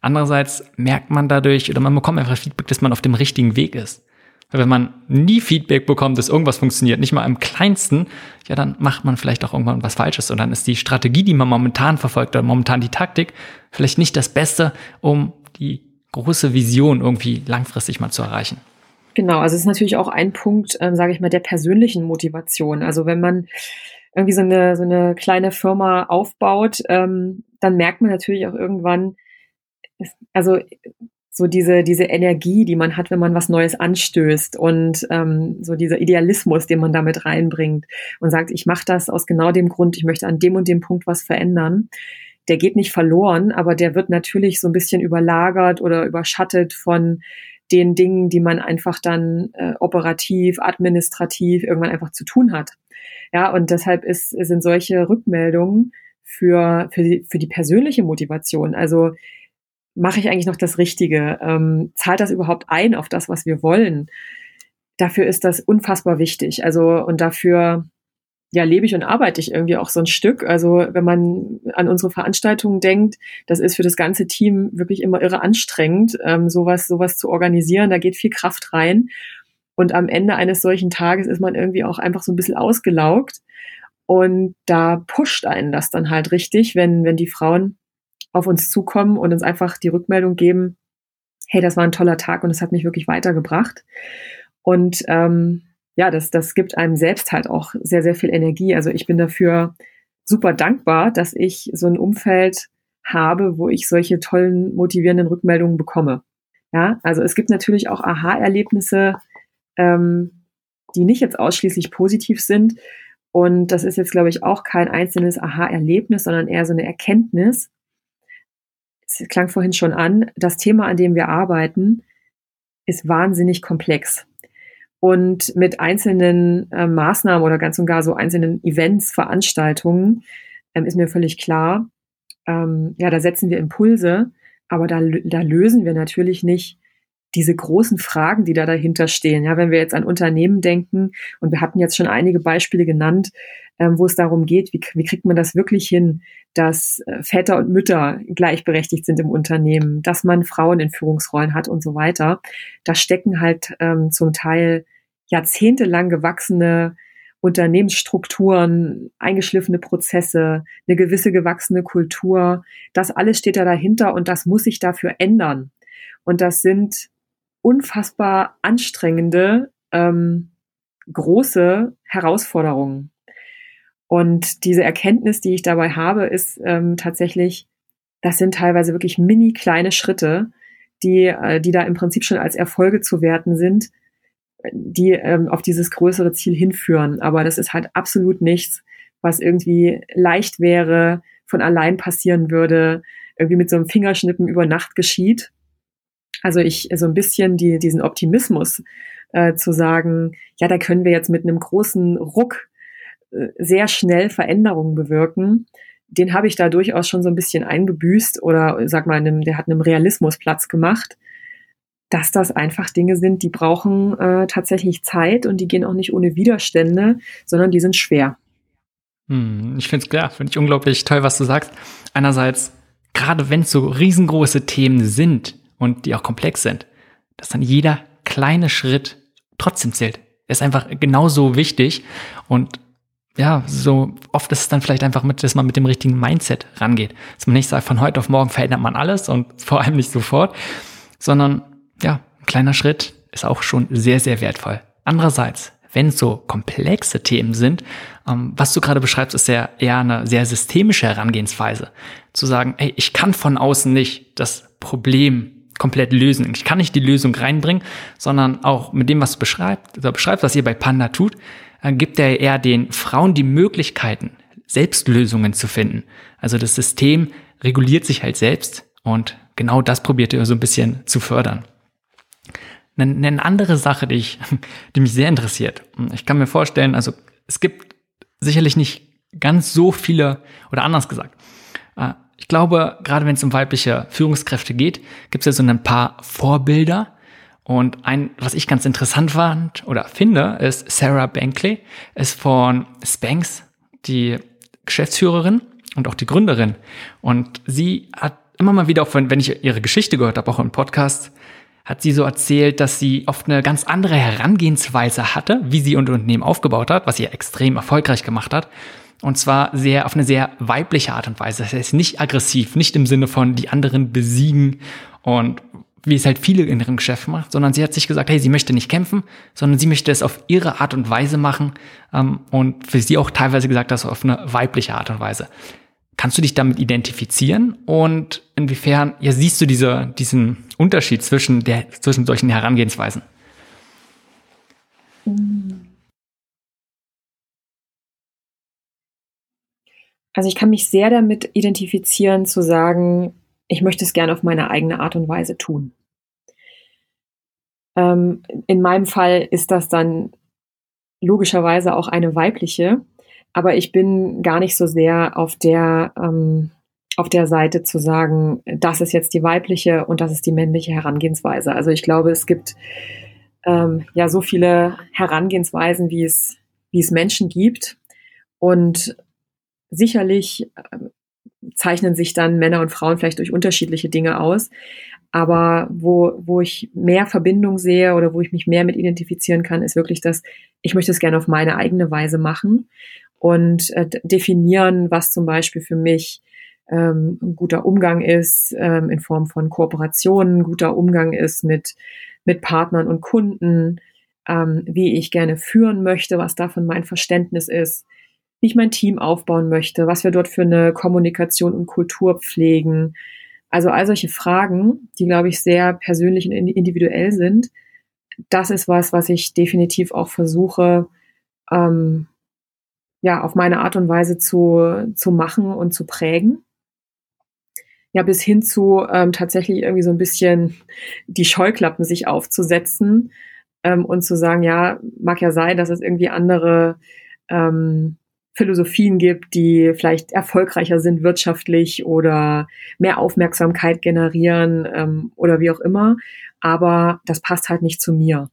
S2: Andererseits merkt man dadurch oder man bekommt einfach Feedback, dass man auf dem richtigen Weg ist. Weil wenn man nie Feedback bekommt, dass irgendwas funktioniert, nicht mal im kleinsten, ja, dann macht man vielleicht auch irgendwann was Falsches. Und dann ist die Strategie, die man momentan verfolgt oder momentan die Taktik, vielleicht nicht das Beste, um die große Vision irgendwie langfristig mal zu erreichen.
S1: Genau, also es ist natürlich auch ein Punkt, ähm, sage ich mal, der persönlichen Motivation. Also wenn man irgendwie so eine, so eine kleine Firma aufbaut, ähm, dann merkt man natürlich auch irgendwann, also so diese, diese Energie, die man hat, wenn man was Neues anstößt und ähm, so dieser Idealismus, den man damit reinbringt und sagt, ich mache das aus genau dem Grund, ich möchte an dem und dem Punkt was verändern, der geht nicht verloren, aber der wird natürlich so ein bisschen überlagert oder überschattet von den Dingen, die man einfach dann äh, operativ, administrativ irgendwann einfach zu tun hat. Ja, und deshalb ist, sind solche Rückmeldungen für, für, die, für die persönliche Motivation. Also mache ich eigentlich noch das Richtige? Ähm, zahlt das überhaupt ein auf das, was wir wollen? Dafür ist das unfassbar wichtig. Also und dafür ja, lebe ich und arbeite ich irgendwie auch so ein Stück. Also wenn man an unsere Veranstaltungen denkt, das ist für das ganze Team wirklich immer irre anstrengend, ähm, sowas, sowas zu organisieren. Da geht viel Kraft rein. Und am Ende eines solchen Tages ist man irgendwie auch einfach so ein bisschen ausgelaugt. Und da pusht einen das dann halt richtig, wenn, wenn die Frauen auf uns zukommen und uns einfach die Rückmeldung geben, hey, das war ein toller Tag und es hat mich wirklich weitergebracht. Und ähm, ja, das, das gibt einem selbst halt auch sehr, sehr viel Energie. Also ich bin dafür super dankbar, dass ich so ein Umfeld habe, wo ich solche tollen, motivierenden Rückmeldungen bekomme. Ja, also es gibt natürlich auch Aha-Erlebnisse, ähm, die nicht jetzt ausschließlich positiv sind. Und das ist jetzt, glaube ich, auch kein einzelnes Aha-Erlebnis, sondern eher so eine Erkenntnis. Es klang vorhin schon an, das Thema, an dem wir arbeiten, ist wahnsinnig komplex. Und mit einzelnen äh, Maßnahmen oder ganz und gar so einzelnen Events, Veranstaltungen ähm, ist mir völlig klar, ähm, ja, da setzen wir Impulse, aber da, da lösen wir natürlich nicht diese großen Fragen, die da dahinter stehen. Ja, wenn wir jetzt an Unternehmen denken und wir hatten jetzt schon einige Beispiele genannt, ähm, wo es darum geht, wie, wie kriegt man das wirklich hin, dass äh, Väter und Mütter gleichberechtigt sind im Unternehmen, dass man Frauen in Führungsrollen hat und so weiter. Da stecken halt ähm, zum Teil jahrzehntelang gewachsene Unternehmensstrukturen, eingeschliffene Prozesse, eine gewisse gewachsene Kultur. Das alles steht da dahinter und das muss sich dafür ändern. Und das sind unfassbar anstrengende, ähm, große Herausforderungen. Und diese Erkenntnis, die ich dabei habe, ist ähm, tatsächlich, das sind teilweise wirklich mini kleine Schritte, die, äh, die da im Prinzip schon als Erfolge zu werten sind, die ähm, auf dieses größere Ziel hinführen. Aber das ist halt absolut nichts, was irgendwie leicht wäre, von allein passieren würde, irgendwie mit so einem Fingerschnippen über Nacht geschieht. Also ich so ein bisschen die, diesen Optimismus äh, zu sagen, ja, da können wir jetzt mit einem großen Ruck äh, sehr schnell Veränderungen bewirken. den habe ich da durchaus schon so ein bisschen eingebüßt oder sag mal, einem, der hat einem Realismus Platz gemacht, dass das einfach Dinge sind, die brauchen äh, tatsächlich Zeit und die gehen auch nicht ohne Widerstände, sondern die sind schwer.
S2: Hm, ich finde es klar, finde ich unglaublich toll, was du sagst. Einerseits, gerade wenn es so riesengroße Themen sind und die auch komplex sind, dass dann jeder kleine Schritt trotzdem zählt. Er ist einfach genauso wichtig und ja, so oft ist es dann vielleicht einfach mit, dass man mit dem richtigen Mindset rangeht. Dass man nicht sagt, von heute auf morgen verändert man alles und vor allem nicht sofort, sondern ja, ein kleiner Schritt ist auch schon sehr, sehr wertvoll. Andererseits, wenn es so komplexe Themen sind, ähm, was du gerade beschreibst, ist ja eher eine sehr systemische Herangehensweise. Zu sagen, hey, ich kann von außen nicht das Problem komplett lösen. Ich kann nicht die Lösung reinbringen, sondern auch mit dem, was du beschreibst, oder beschreibst, was ihr bei Panda tut, äh, gibt er eher den Frauen die Möglichkeiten, Selbstlösungen zu finden. Also das System reguliert sich halt selbst und genau das probiert ihr so ein bisschen zu fördern. Eine, eine andere Sache, die, ich, die mich sehr interessiert. Ich kann mir vorstellen, also es gibt sicherlich nicht ganz so viele, oder anders gesagt, äh, ich glaube, gerade wenn es um weibliche Führungskräfte geht, gibt es ja so ein paar Vorbilder. Und ein, was ich ganz interessant fand oder finde, ist Sarah Bankley, ist von Spanx, die Geschäftsführerin und auch die Gründerin. Und sie hat immer mal wieder, auch wenn, ich ihre Geschichte gehört habe, auch im Podcast, hat sie so erzählt, dass sie oft eine ganz andere Herangehensweise hatte, wie sie ihr Unternehmen aufgebaut hat, was sie extrem erfolgreich gemacht hat. Und zwar sehr auf eine sehr weibliche Art und Weise. Das heißt nicht aggressiv, nicht im Sinne von die anderen besiegen und wie es halt viele in ihrem Geschäft macht, sondern sie hat sich gesagt, hey, sie möchte nicht kämpfen, sondern sie möchte es auf ihre Art und Weise machen ähm, und für sie auch teilweise gesagt, das auf eine weibliche Art und Weise. Kannst du dich damit identifizieren und inwiefern ja, siehst du diese, diesen Unterschied zwischen, der, zwischen solchen Herangehensweisen?
S1: Also ich kann mich sehr damit identifizieren zu sagen, ich möchte es gerne auf meine eigene Art und Weise tun. Ähm, in meinem Fall ist das dann logischerweise auch eine weibliche, aber ich bin gar nicht so sehr auf der, ähm, auf der Seite zu sagen, das ist jetzt die weibliche und das ist die männliche Herangehensweise. Also ich glaube, es gibt ähm, ja so viele Herangehensweisen, wie es, wie es Menschen gibt. Und sicherlich äh, zeichnen sich dann Männer und Frauen vielleicht durch unterschiedliche Dinge aus. Aber wo, wo ich mehr Verbindung sehe oder wo ich mich mehr mit identifizieren kann, ist wirklich das, ich möchte es gerne auf meine eigene Weise machen und äh, definieren, was zum Beispiel für mich ähm, ein guter Umgang ist ähm, in Form von Kooperationen, guter Umgang ist mit, mit Partnern und Kunden, ähm, wie ich gerne führen möchte, was davon mein Verständnis ist, wie ich mein Team aufbauen möchte, was wir dort für eine Kommunikation und Kultur pflegen. Also all solche Fragen, die, glaube ich, sehr persönlich und individuell sind. Das ist was, was ich definitiv auch versuche, ähm, ja, auf meine Art und Weise zu, zu machen und zu prägen. Ja, bis hin zu ähm, tatsächlich irgendwie so ein bisschen die Scheuklappen sich aufzusetzen ähm, und zu sagen, ja, mag ja sein, dass es irgendwie andere ähm, Philosophien gibt, die vielleicht erfolgreicher sind wirtschaftlich oder mehr Aufmerksamkeit generieren ähm, oder wie auch immer. Aber das passt halt nicht zu mir.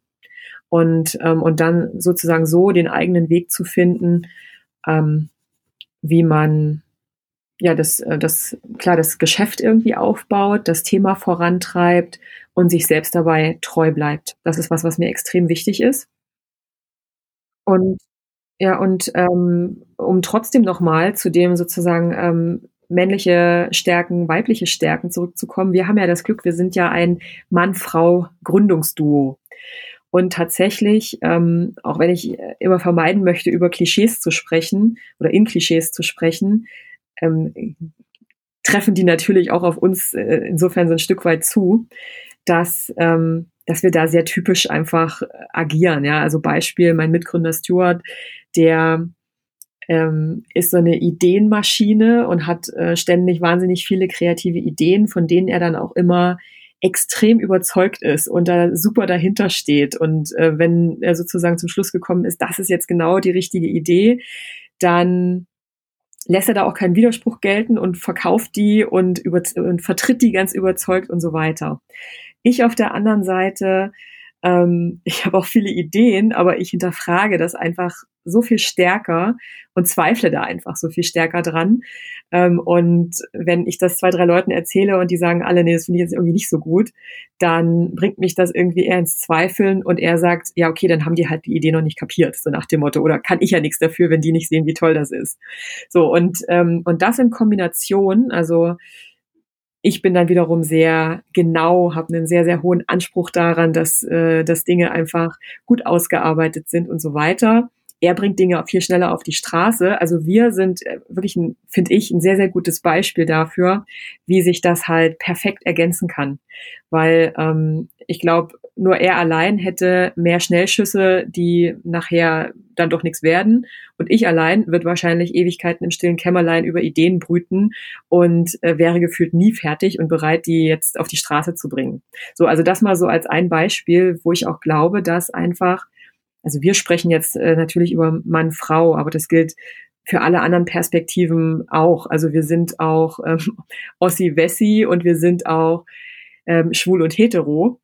S1: Und, ähm, und dann sozusagen so den eigenen Weg zu finden, ähm, wie man ja das, äh, das klar das Geschäft irgendwie aufbaut, das Thema vorantreibt und sich selbst dabei treu bleibt. Das ist was, was mir extrem wichtig ist. Und ja, und ähm, um trotzdem nochmal zu dem sozusagen ähm, männliche Stärken, weibliche Stärken zurückzukommen. Wir haben ja das Glück, wir sind ja ein Mann-Frau-Gründungsduo. Und tatsächlich, ähm, auch wenn ich immer vermeiden möchte, über Klischees zu sprechen oder in Klischees zu sprechen, ähm, treffen die natürlich auch auf uns äh, insofern so ein Stück weit zu, dass ähm, dass wir da sehr typisch einfach agieren. Ja, also Beispiel mein Mitgründer Stuart, der ähm, ist so eine Ideenmaschine und hat äh, ständig wahnsinnig viele kreative Ideen, von denen er dann auch immer extrem überzeugt ist und da super dahinter steht. Und äh, wenn er sozusagen zum Schluss gekommen ist, das ist jetzt genau die richtige Idee, dann lässt er da auch keinen Widerspruch gelten und verkauft die und, über, und vertritt die ganz überzeugt und so weiter. Ich auf der anderen Seite ähm, ich habe auch viele Ideen, aber ich hinterfrage das einfach so viel stärker und zweifle da einfach so viel stärker dran. Ähm, und wenn ich das zwei, drei Leuten erzähle und die sagen alle, nee, das finde ich jetzt irgendwie nicht so gut, dann bringt mich das irgendwie eher ins Zweifeln und er sagt, ja, okay, dann haben die halt die Idee noch nicht kapiert, so nach dem Motto, oder kann ich ja nichts dafür, wenn die nicht sehen, wie toll das ist. So, und, ähm, und das in Kombination, also ich bin dann wiederum sehr genau, habe einen sehr, sehr hohen Anspruch daran, dass, äh, dass Dinge einfach gut ausgearbeitet sind und so weiter. Er bringt Dinge viel schneller auf die Straße. Also wir sind äh, wirklich, finde ich, ein sehr, sehr gutes Beispiel dafür, wie sich das halt perfekt ergänzen kann. Weil ähm, ich glaube, nur er allein hätte mehr Schnellschüsse, die nachher dann doch nichts werden. Und ich allein wird wahrscheinlich Ewigkeiten im stillen Kämmerlein über Ideen brüten und äh, wäre gefühlt nie fertig und bereit, die jetzt auf die Straße zu bringen. So, also das mal so als ein Beispiel, wo ich auch glaube, dass einfach, also wir sprechen jetzt äh, natürlich über Mann, Frau, aber das gilt für alle anderen Perspektiven auch. Also wir sind auch ähm, Ossi-Wessi und wir sind auch ähm, schwul und hetero.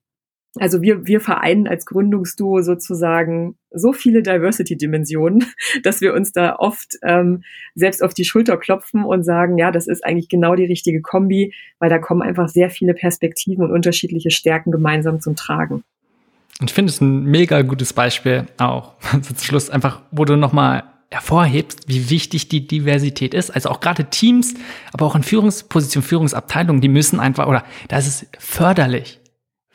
S1: Also wir, wir vereinen als Gründungsduo sozusagen so viele Diversity-Dimensionen, dass wir uns da oft ähm, selbst auf die Schulter klopfen und sagen, ja, das ist eigentlich genau die richtige Kombi, weil da kommen einfach sehr viele Perspektiven und unterschiedliche Stärken gemeinsam zum Tragen.
S2: Und ich finde es ein mega gutes Beispiel auch zum Schluss einfach, wo du nochmal hervorhebst, wie wichtig die Diversität ist. Also auch gerade Teams, aber auch in Führungspositionen, Führungsabteilungen, die müssen einfach, oder da ist es förderlich,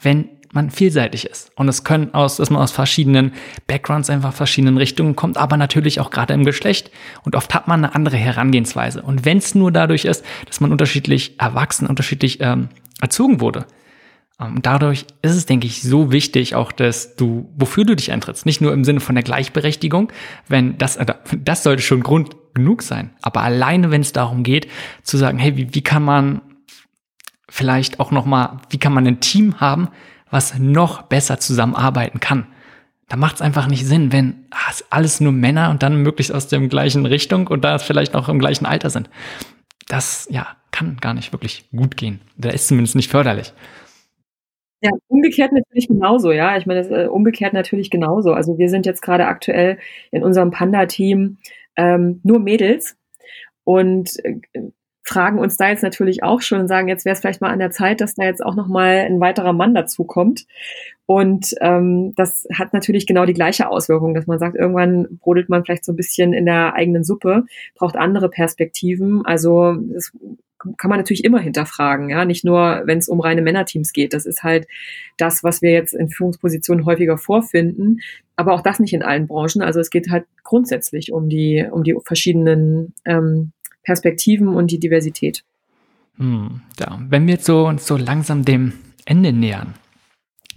S2: wenn man vielseitig ist. Und es können aus, dass man aus verschiedenen Backgrounds einfach verschiedenen Richtungen kommt, aber natürlich auch gerade im Geschlecht. Und oft hat man eine andere Herangehensweise. Und wenn es nur dadurch ist, dass man unterschiedlich erwachsen, unterschiedlich ähm, erzogen wurde. Ähm, dadurch ist es, denke ich, so wichtig auch, dass du, wofür du dich eintrittst. Nicht nur im Sinne von der Gleichberechtigung, wenn das, äh, das sollte schon Grund genug sein. Aber alleine, wenn es darum geht, zu sagen, hey, wie, wie kann man vielleicht auch nochmal, wie kann man ein Team haben, was noch besser zusammenarbeiten kann. Da macht es einfach nicht Sinn, wenn ach, alles nur Männer und dann möglichst aus der gleichen Richtung und da vielleicht noch im gleichen Alter sind. Das ja kann gar nicht wirklich gut gehen. Da ist zumindest nicht förderlich.
S1: Ja, umgekehrt natürlich genauso, ja. Ich meine, das, äh, umgekehrt natürlich genauso. Also wir sind jetzt gerade aktuell in unserem Panda-Team ähm, nur Mädels und äh, fragen uns da jetzt natürlich auch schon und sagen, jetzt wäre es vielleicht mal an der Zeit, dass da jetzt auch noch mal ein weiterer Mann dazu kommt. Und ähm, das hat natürlich genau die gleiche Auswirkung, dass man sagt, irgendwann brodelt man vielleicht so ein bisschen in der eigenen Suppe, braucht andere Perspektiven. Also das kann man natürlich immer hinterfragen, ja, nicht nur, wenn es um reine Männerteams geht. Das ist halt das, was wir jetzt in Führungspositionen häufiger vorfinden, aber auch das nicht in allen Branchen. Also es geht halt grundsätzlich um die um die verschiedenen ähm, Perspektiven und die Diversität.
S2: Hm, ja. Wenn wir jetzt so, uns so langsam dem Ende nähern,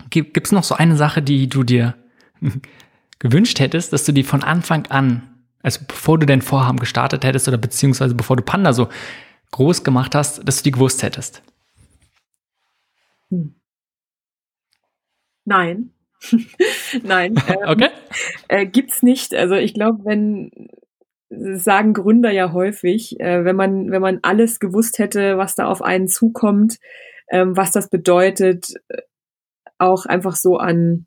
S2: gibt es noch so eine Sache, die du dir gewünscht hättest, dass du die von Anfang an, also bevor du dein Vorhaben gestartet hättest oder beziehungsweise bevor du Panda so groß gemacht hast, dass du die gewusst hättest?
S1: Hm. Nein. Nein. Ähm,
S2: okay.
S1: Äh, gibt's nicht. Also ich glaube, wenn sagen Gründer ja häufig, äh, wenn man, wenn man alles gewusst hätte, was da auf einen zukommt, ähm, was das bedeutet, äh, auch einfach so an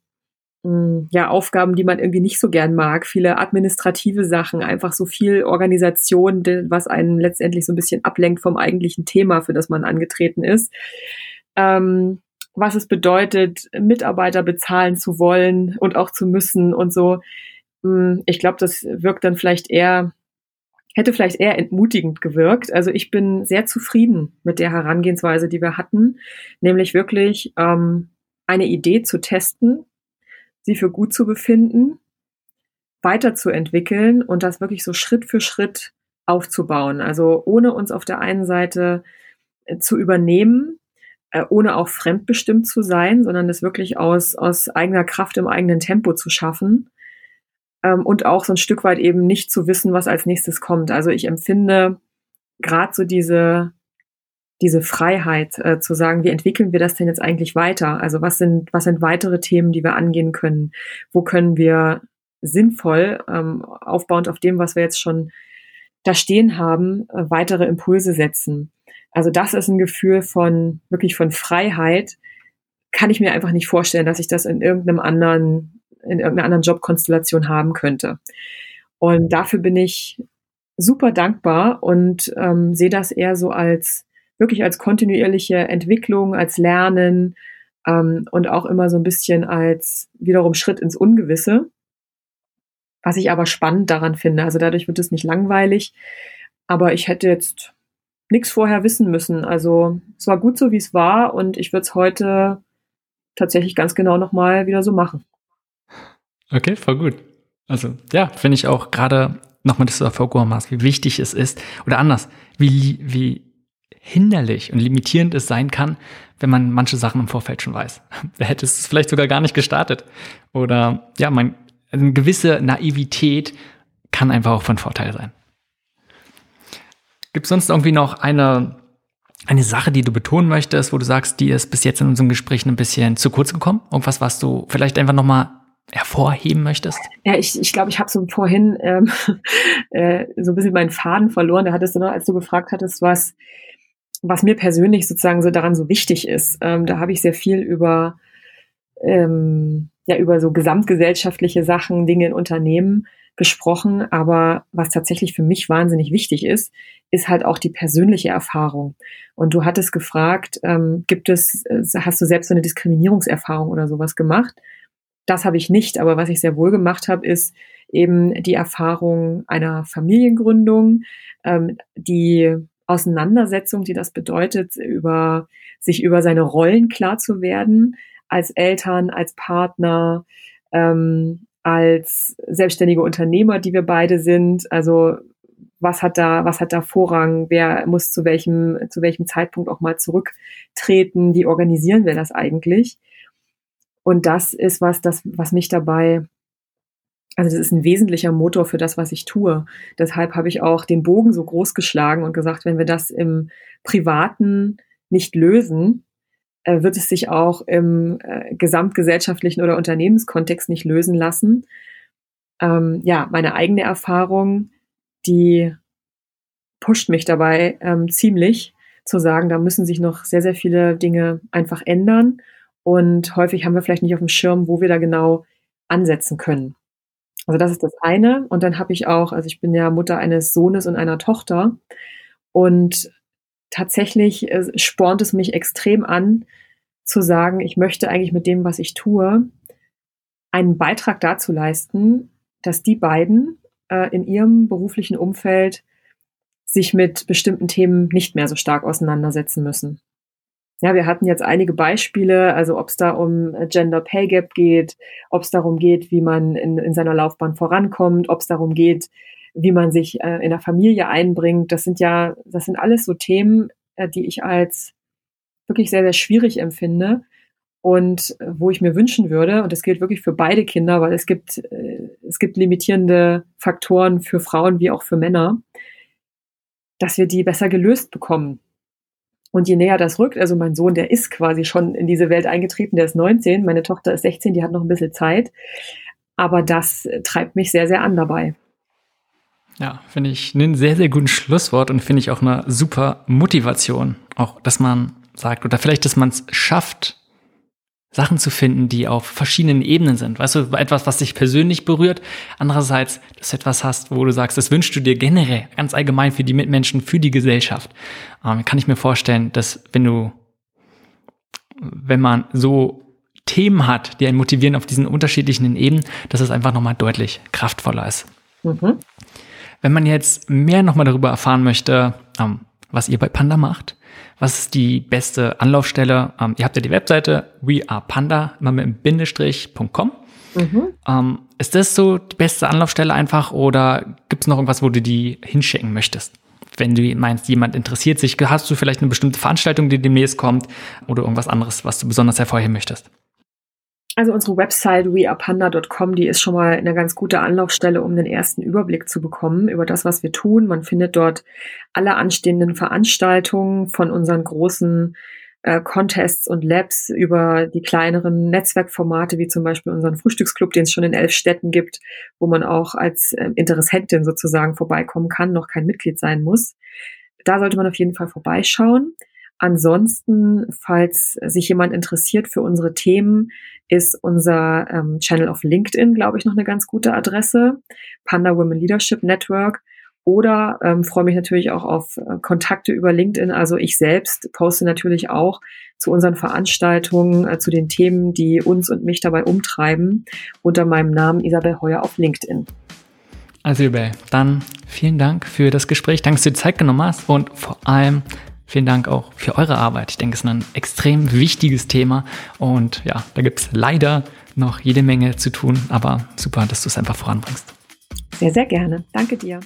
S1: ja, Aufgaben, die man irgendwie nicht so gern mag, viele administrative Sachen, einfach so viel Organisation, was einen letztendlich so ein bisschen ablenkt vom eigentlichen Thema, für das man angetreten ist. Ähm, was es bedeutet, Mitarbeiter bezahlen zu wollen und auch zu müssen und so. Hm, ich glaube, das wirkt dann vielleicht eher, hätte vielleicht eher entmutigend gewirkt. Also ich bin sehr zufrieden mit der Herangehensweise, die wir hatten, nämlich wirklich ähm, eine Idee zu testen, sie für gut zu befinden, weiterzuentwickeln und das wirklich so Schritt für Schritt aufzubauen. Also ohne uns auf der einen Seite äh, zu übernehmen, äh, ohne auch fremdbestimmt zu sein, sondern das wirklich aus, aus eigener Kraft im eigenen Tempo zu schaffen ähm, und auch so ein Stück weit eben nicht zu wissen, was als nächstes kommt. Also ich empfinde gerade so diese diese Freiheit äh, zu sagen, wie entwickeln wir das denn jetzt eigentlich weiter? Also was sind was sind weitere Themen, die wir angehen können? Wo können wir sinnvoll ähm, aufbauend auf dem, was wir jetzt schon da stehen haben, äh, weitere Impulse setzen. Also das ist ein Gefühl von wirklich von Freiheit. Kann ich mir einfach nicht vorstellen, dass ich das in irgendeinem anderen, in irgendeiner anderen Jobkonstellation haben könnte. Und dafür bin ich super dankbar und ähm, sehe das eher so als wirklich als kontinuierliche Entwicklung, als Lernen ähm, und auch immer so ein bisschen als wiederum Schritt ins Ungewisse. Was ich aber spannend daran finde. Also dadurch wird es nicht langweilig. Aber ich hätte jetzt nichts vorher wissen müssen. Also es war gut so, wie es war und ich würde es heute tatsächlich ganz genau nochmal wieder so machen.
S2: Okay, voll gut. Also ja, finde ich auch gerade nochmal, dass du hervorgehoben hast, wie wichtig es ist, oder anders, wie, wie hinderlich und limitierend es sein kann, wenn man manche Sachen im Vorfeld schon weiß. Wer hätte es vielleicht sogar gar nicht gestartet? Oder ja, man, eine gewisse Naivität kann einfach auch von Vorteil sein. Gibt es sonst irgendwie noch eine, eine Sache, die du betonen möchtest, wo du sagst, die ist bis jetzt in unserem Gespräch ein bisschen zu kurz gekommen? Irgendwas, was du vielleicht einfach nochmal hervorheben möchtest?
S1: Ja, ich glaube, ich, glaub, ich habe so vorhin ähm, äh, so ein bisschen meinen Faden verloren. Da hattest du noch, als du gefragt hattest, was was mir persönlich sozusagen so daran so wichtig ist. Ähm, da habe ich sehr viel über, ähm, ja, über so gesamtgesellschaftliche Sachen, Dinge in Unternehmen gesprochen. Aber was tatsächlich für mich wahnsinnig wichtig ist, ist halt auch die persönliche Erfahrung. Und du hattest gefragt, ähm, gibt es, äh, hast du selbst so eine Diskriminierungserfahrung oder sowas gemacht? Das habe ich nicht, aber was ich sehr wohl gemacht habe, ist eben die Erfahrung einer Familiengründung, ähm, die Auseinandersetzung, die das bedeutet, über sich über seine Rollen klar zu werden, als Eltern, als Partner, ähm, als selbstständige Unternehmer, die wir beide sind. Also was hat da, was hat da Vorrang? Wer muss zu welchem, zu welchem Zeitpunkt auch mal zurücktreten? Wie organisieren wir das eigentlich? Und das ist was, das, was mich dabei also das ist ein wesentlicher Motor für das, was ich tue. Deshalb habe ich auch den Bogen so groß geschlagen und gesagt, wenn wir das im Privaten nicht lösen, äh, wird es sich auch im äh, gesamtgesellschaftlichen oder Unternehmenskontext nicht lösen lassen. Ähm, ja, meine eigene Erfahrung, die pusht mich dabei ähm, ziemlich zu sagen, da müssen sich noch sehr, sehr viele Dinge einfach ändern. Und häufig haben wir vielleicht nicht auf dem Schirm, wo wir da genau ansetzen können. Also das ist das eine. Und dann habe ich auch, also ich bin ja Mutter eines Sohnes und einer Tochter. Und tatsächlich äh, spornt es mich extrem an, zu sagen, ich möchte eigentlich mit dem, was ich tue, einen Beitrag dazu leisten, dass die beiden äh, in ihrem beruflichen Umfeld sich mit bestimmten Themen nicht mehr so stark auseinandersetzen müssen. Ja, wir hatten jetzt einige Beispiele, also ob es da um Gender Pay Gap geht, ob es darum geht, wie man in, in seiner Laufbahn vorankommt, ob es darum geht, wie man sich äh, in der Familie einbringt. Das sind ja, das sind alles so Themen, äh, die ich als wirklich sehr, sehr schwierig empfinde und äh, wo ich mir wünschen würde, und das gilt wirklich für beide Kinder, weil es gibt, äh, es gibt limitierende Faktoren für Frauen wie auch für Männer, dass wir die besser gelöst bekommen. Und je näher das rückt, also mein Sohn, der ist quasi schon in diese Welt eingetreten, der ist 19, meine Tochter ist 16, die hat noch ein bisschen Zeit. Aber das treibt mich sehr, sehr an dabei.
S2: Ja, finde ich einen sehr, sehr guten Schlusswort und finde ich auch eine super Motivation. Auch, dass man sagt, oder vielleicht, dass man es schafft, Sachen zu finden, die auf verschiedenen Ebenen sind. Weißt du, etwas, was dich persönlich berührt. Andererseits, dass du etwas hast, wo du sagst, das wünschst du dir generell, ganz allgemein für die Mitmenschen, für die Gesellschaft. Ähm, kann ich mir vorstellen, dass wenn du, wenn man so Themen hat, die einen motivieren auf diesen unterschiedlichen Ebenen, dass es einfach nochmal deutlich kraftvoller ist. Mhm. Wenn man jetzt mehr nochmal darüber erfahren möchte, ähm, was ihr bei Panda macht, was ist die beste Anlaufstelle? Ähm, ihr habt ja die Webseite wearepanda, immer mit einem Bindestrich.com. Mhm. Ähm, ist das so die beste Anlaufstelle einfach oder gibt es noch irgendwas, wo du die hinschicken möchtest? Wenn du meinst, jemand interessiert sich, hast du vielleicht eine bestimmte Veranstaltung, die demnächst kommt oder irgendwas anderes, was du besonders hervorheben möchtest?
S1: Also unsere Website wearepanda.com, die ist schon mal eine ganz gute Anlaufstelle, um den ersten Überblick zu bekommen über das, was wir tun. Man findet dort alle anstehenden Veranstaltungen von unseren großen äh, Contests und Labs über die kleineren Netzwerkformate, wie zum Beispiel unseren Frühstücksclub, den es schon in elf Städten gibt, wo man auch als äh, Interessentin sozusagen vorbeikommen kann, noch kein Mitglied sein muss. Da sollte man auf jeden Fall vorbeischauen. Ansonsten, falls sich jemand interessiert für unsere Themen, ist unser ähm, Channel auf LinkedIn, glaube ich, noch eine ganz gute Adresse. Panda Women Leadership Network. Oder ähm, freue mich natürlich auch auf äh, Kontakte über LinkedIn. Also ich selbst poste natürlich auch zu unseren Veranstaltungen, äh, zu den Themen, die uns und mich dabei umtreiben, unter meinem Namen Isabel Heuer auf LinkedIn.
S2: Also Isabel, dann vielen Dank für das Gespräch. Danke, dass du dir Zeit genommen hast und vor allem vielen Dank auch für eure Arbeit. Ich denke, es ist ein extrem wichtiges Thema und ja, da gibt es leider noch jede Menge zu tun, aber super, dass du es einfach voranbringst.
S1: Sehr, sehr gerne. Danke dir.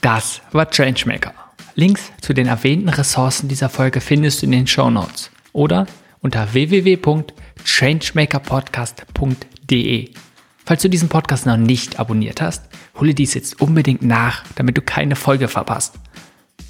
S2: Das war Changemaker. Links zu den erwähnten Ressourcen dieser Folge findest du in den Show Notes oder unter www.changemakerpodcast.de. Falls du diesen Podcast noch nicht abonniert hast, hole dies jetzt unbedingt nach, damit du keine Folge verpasst.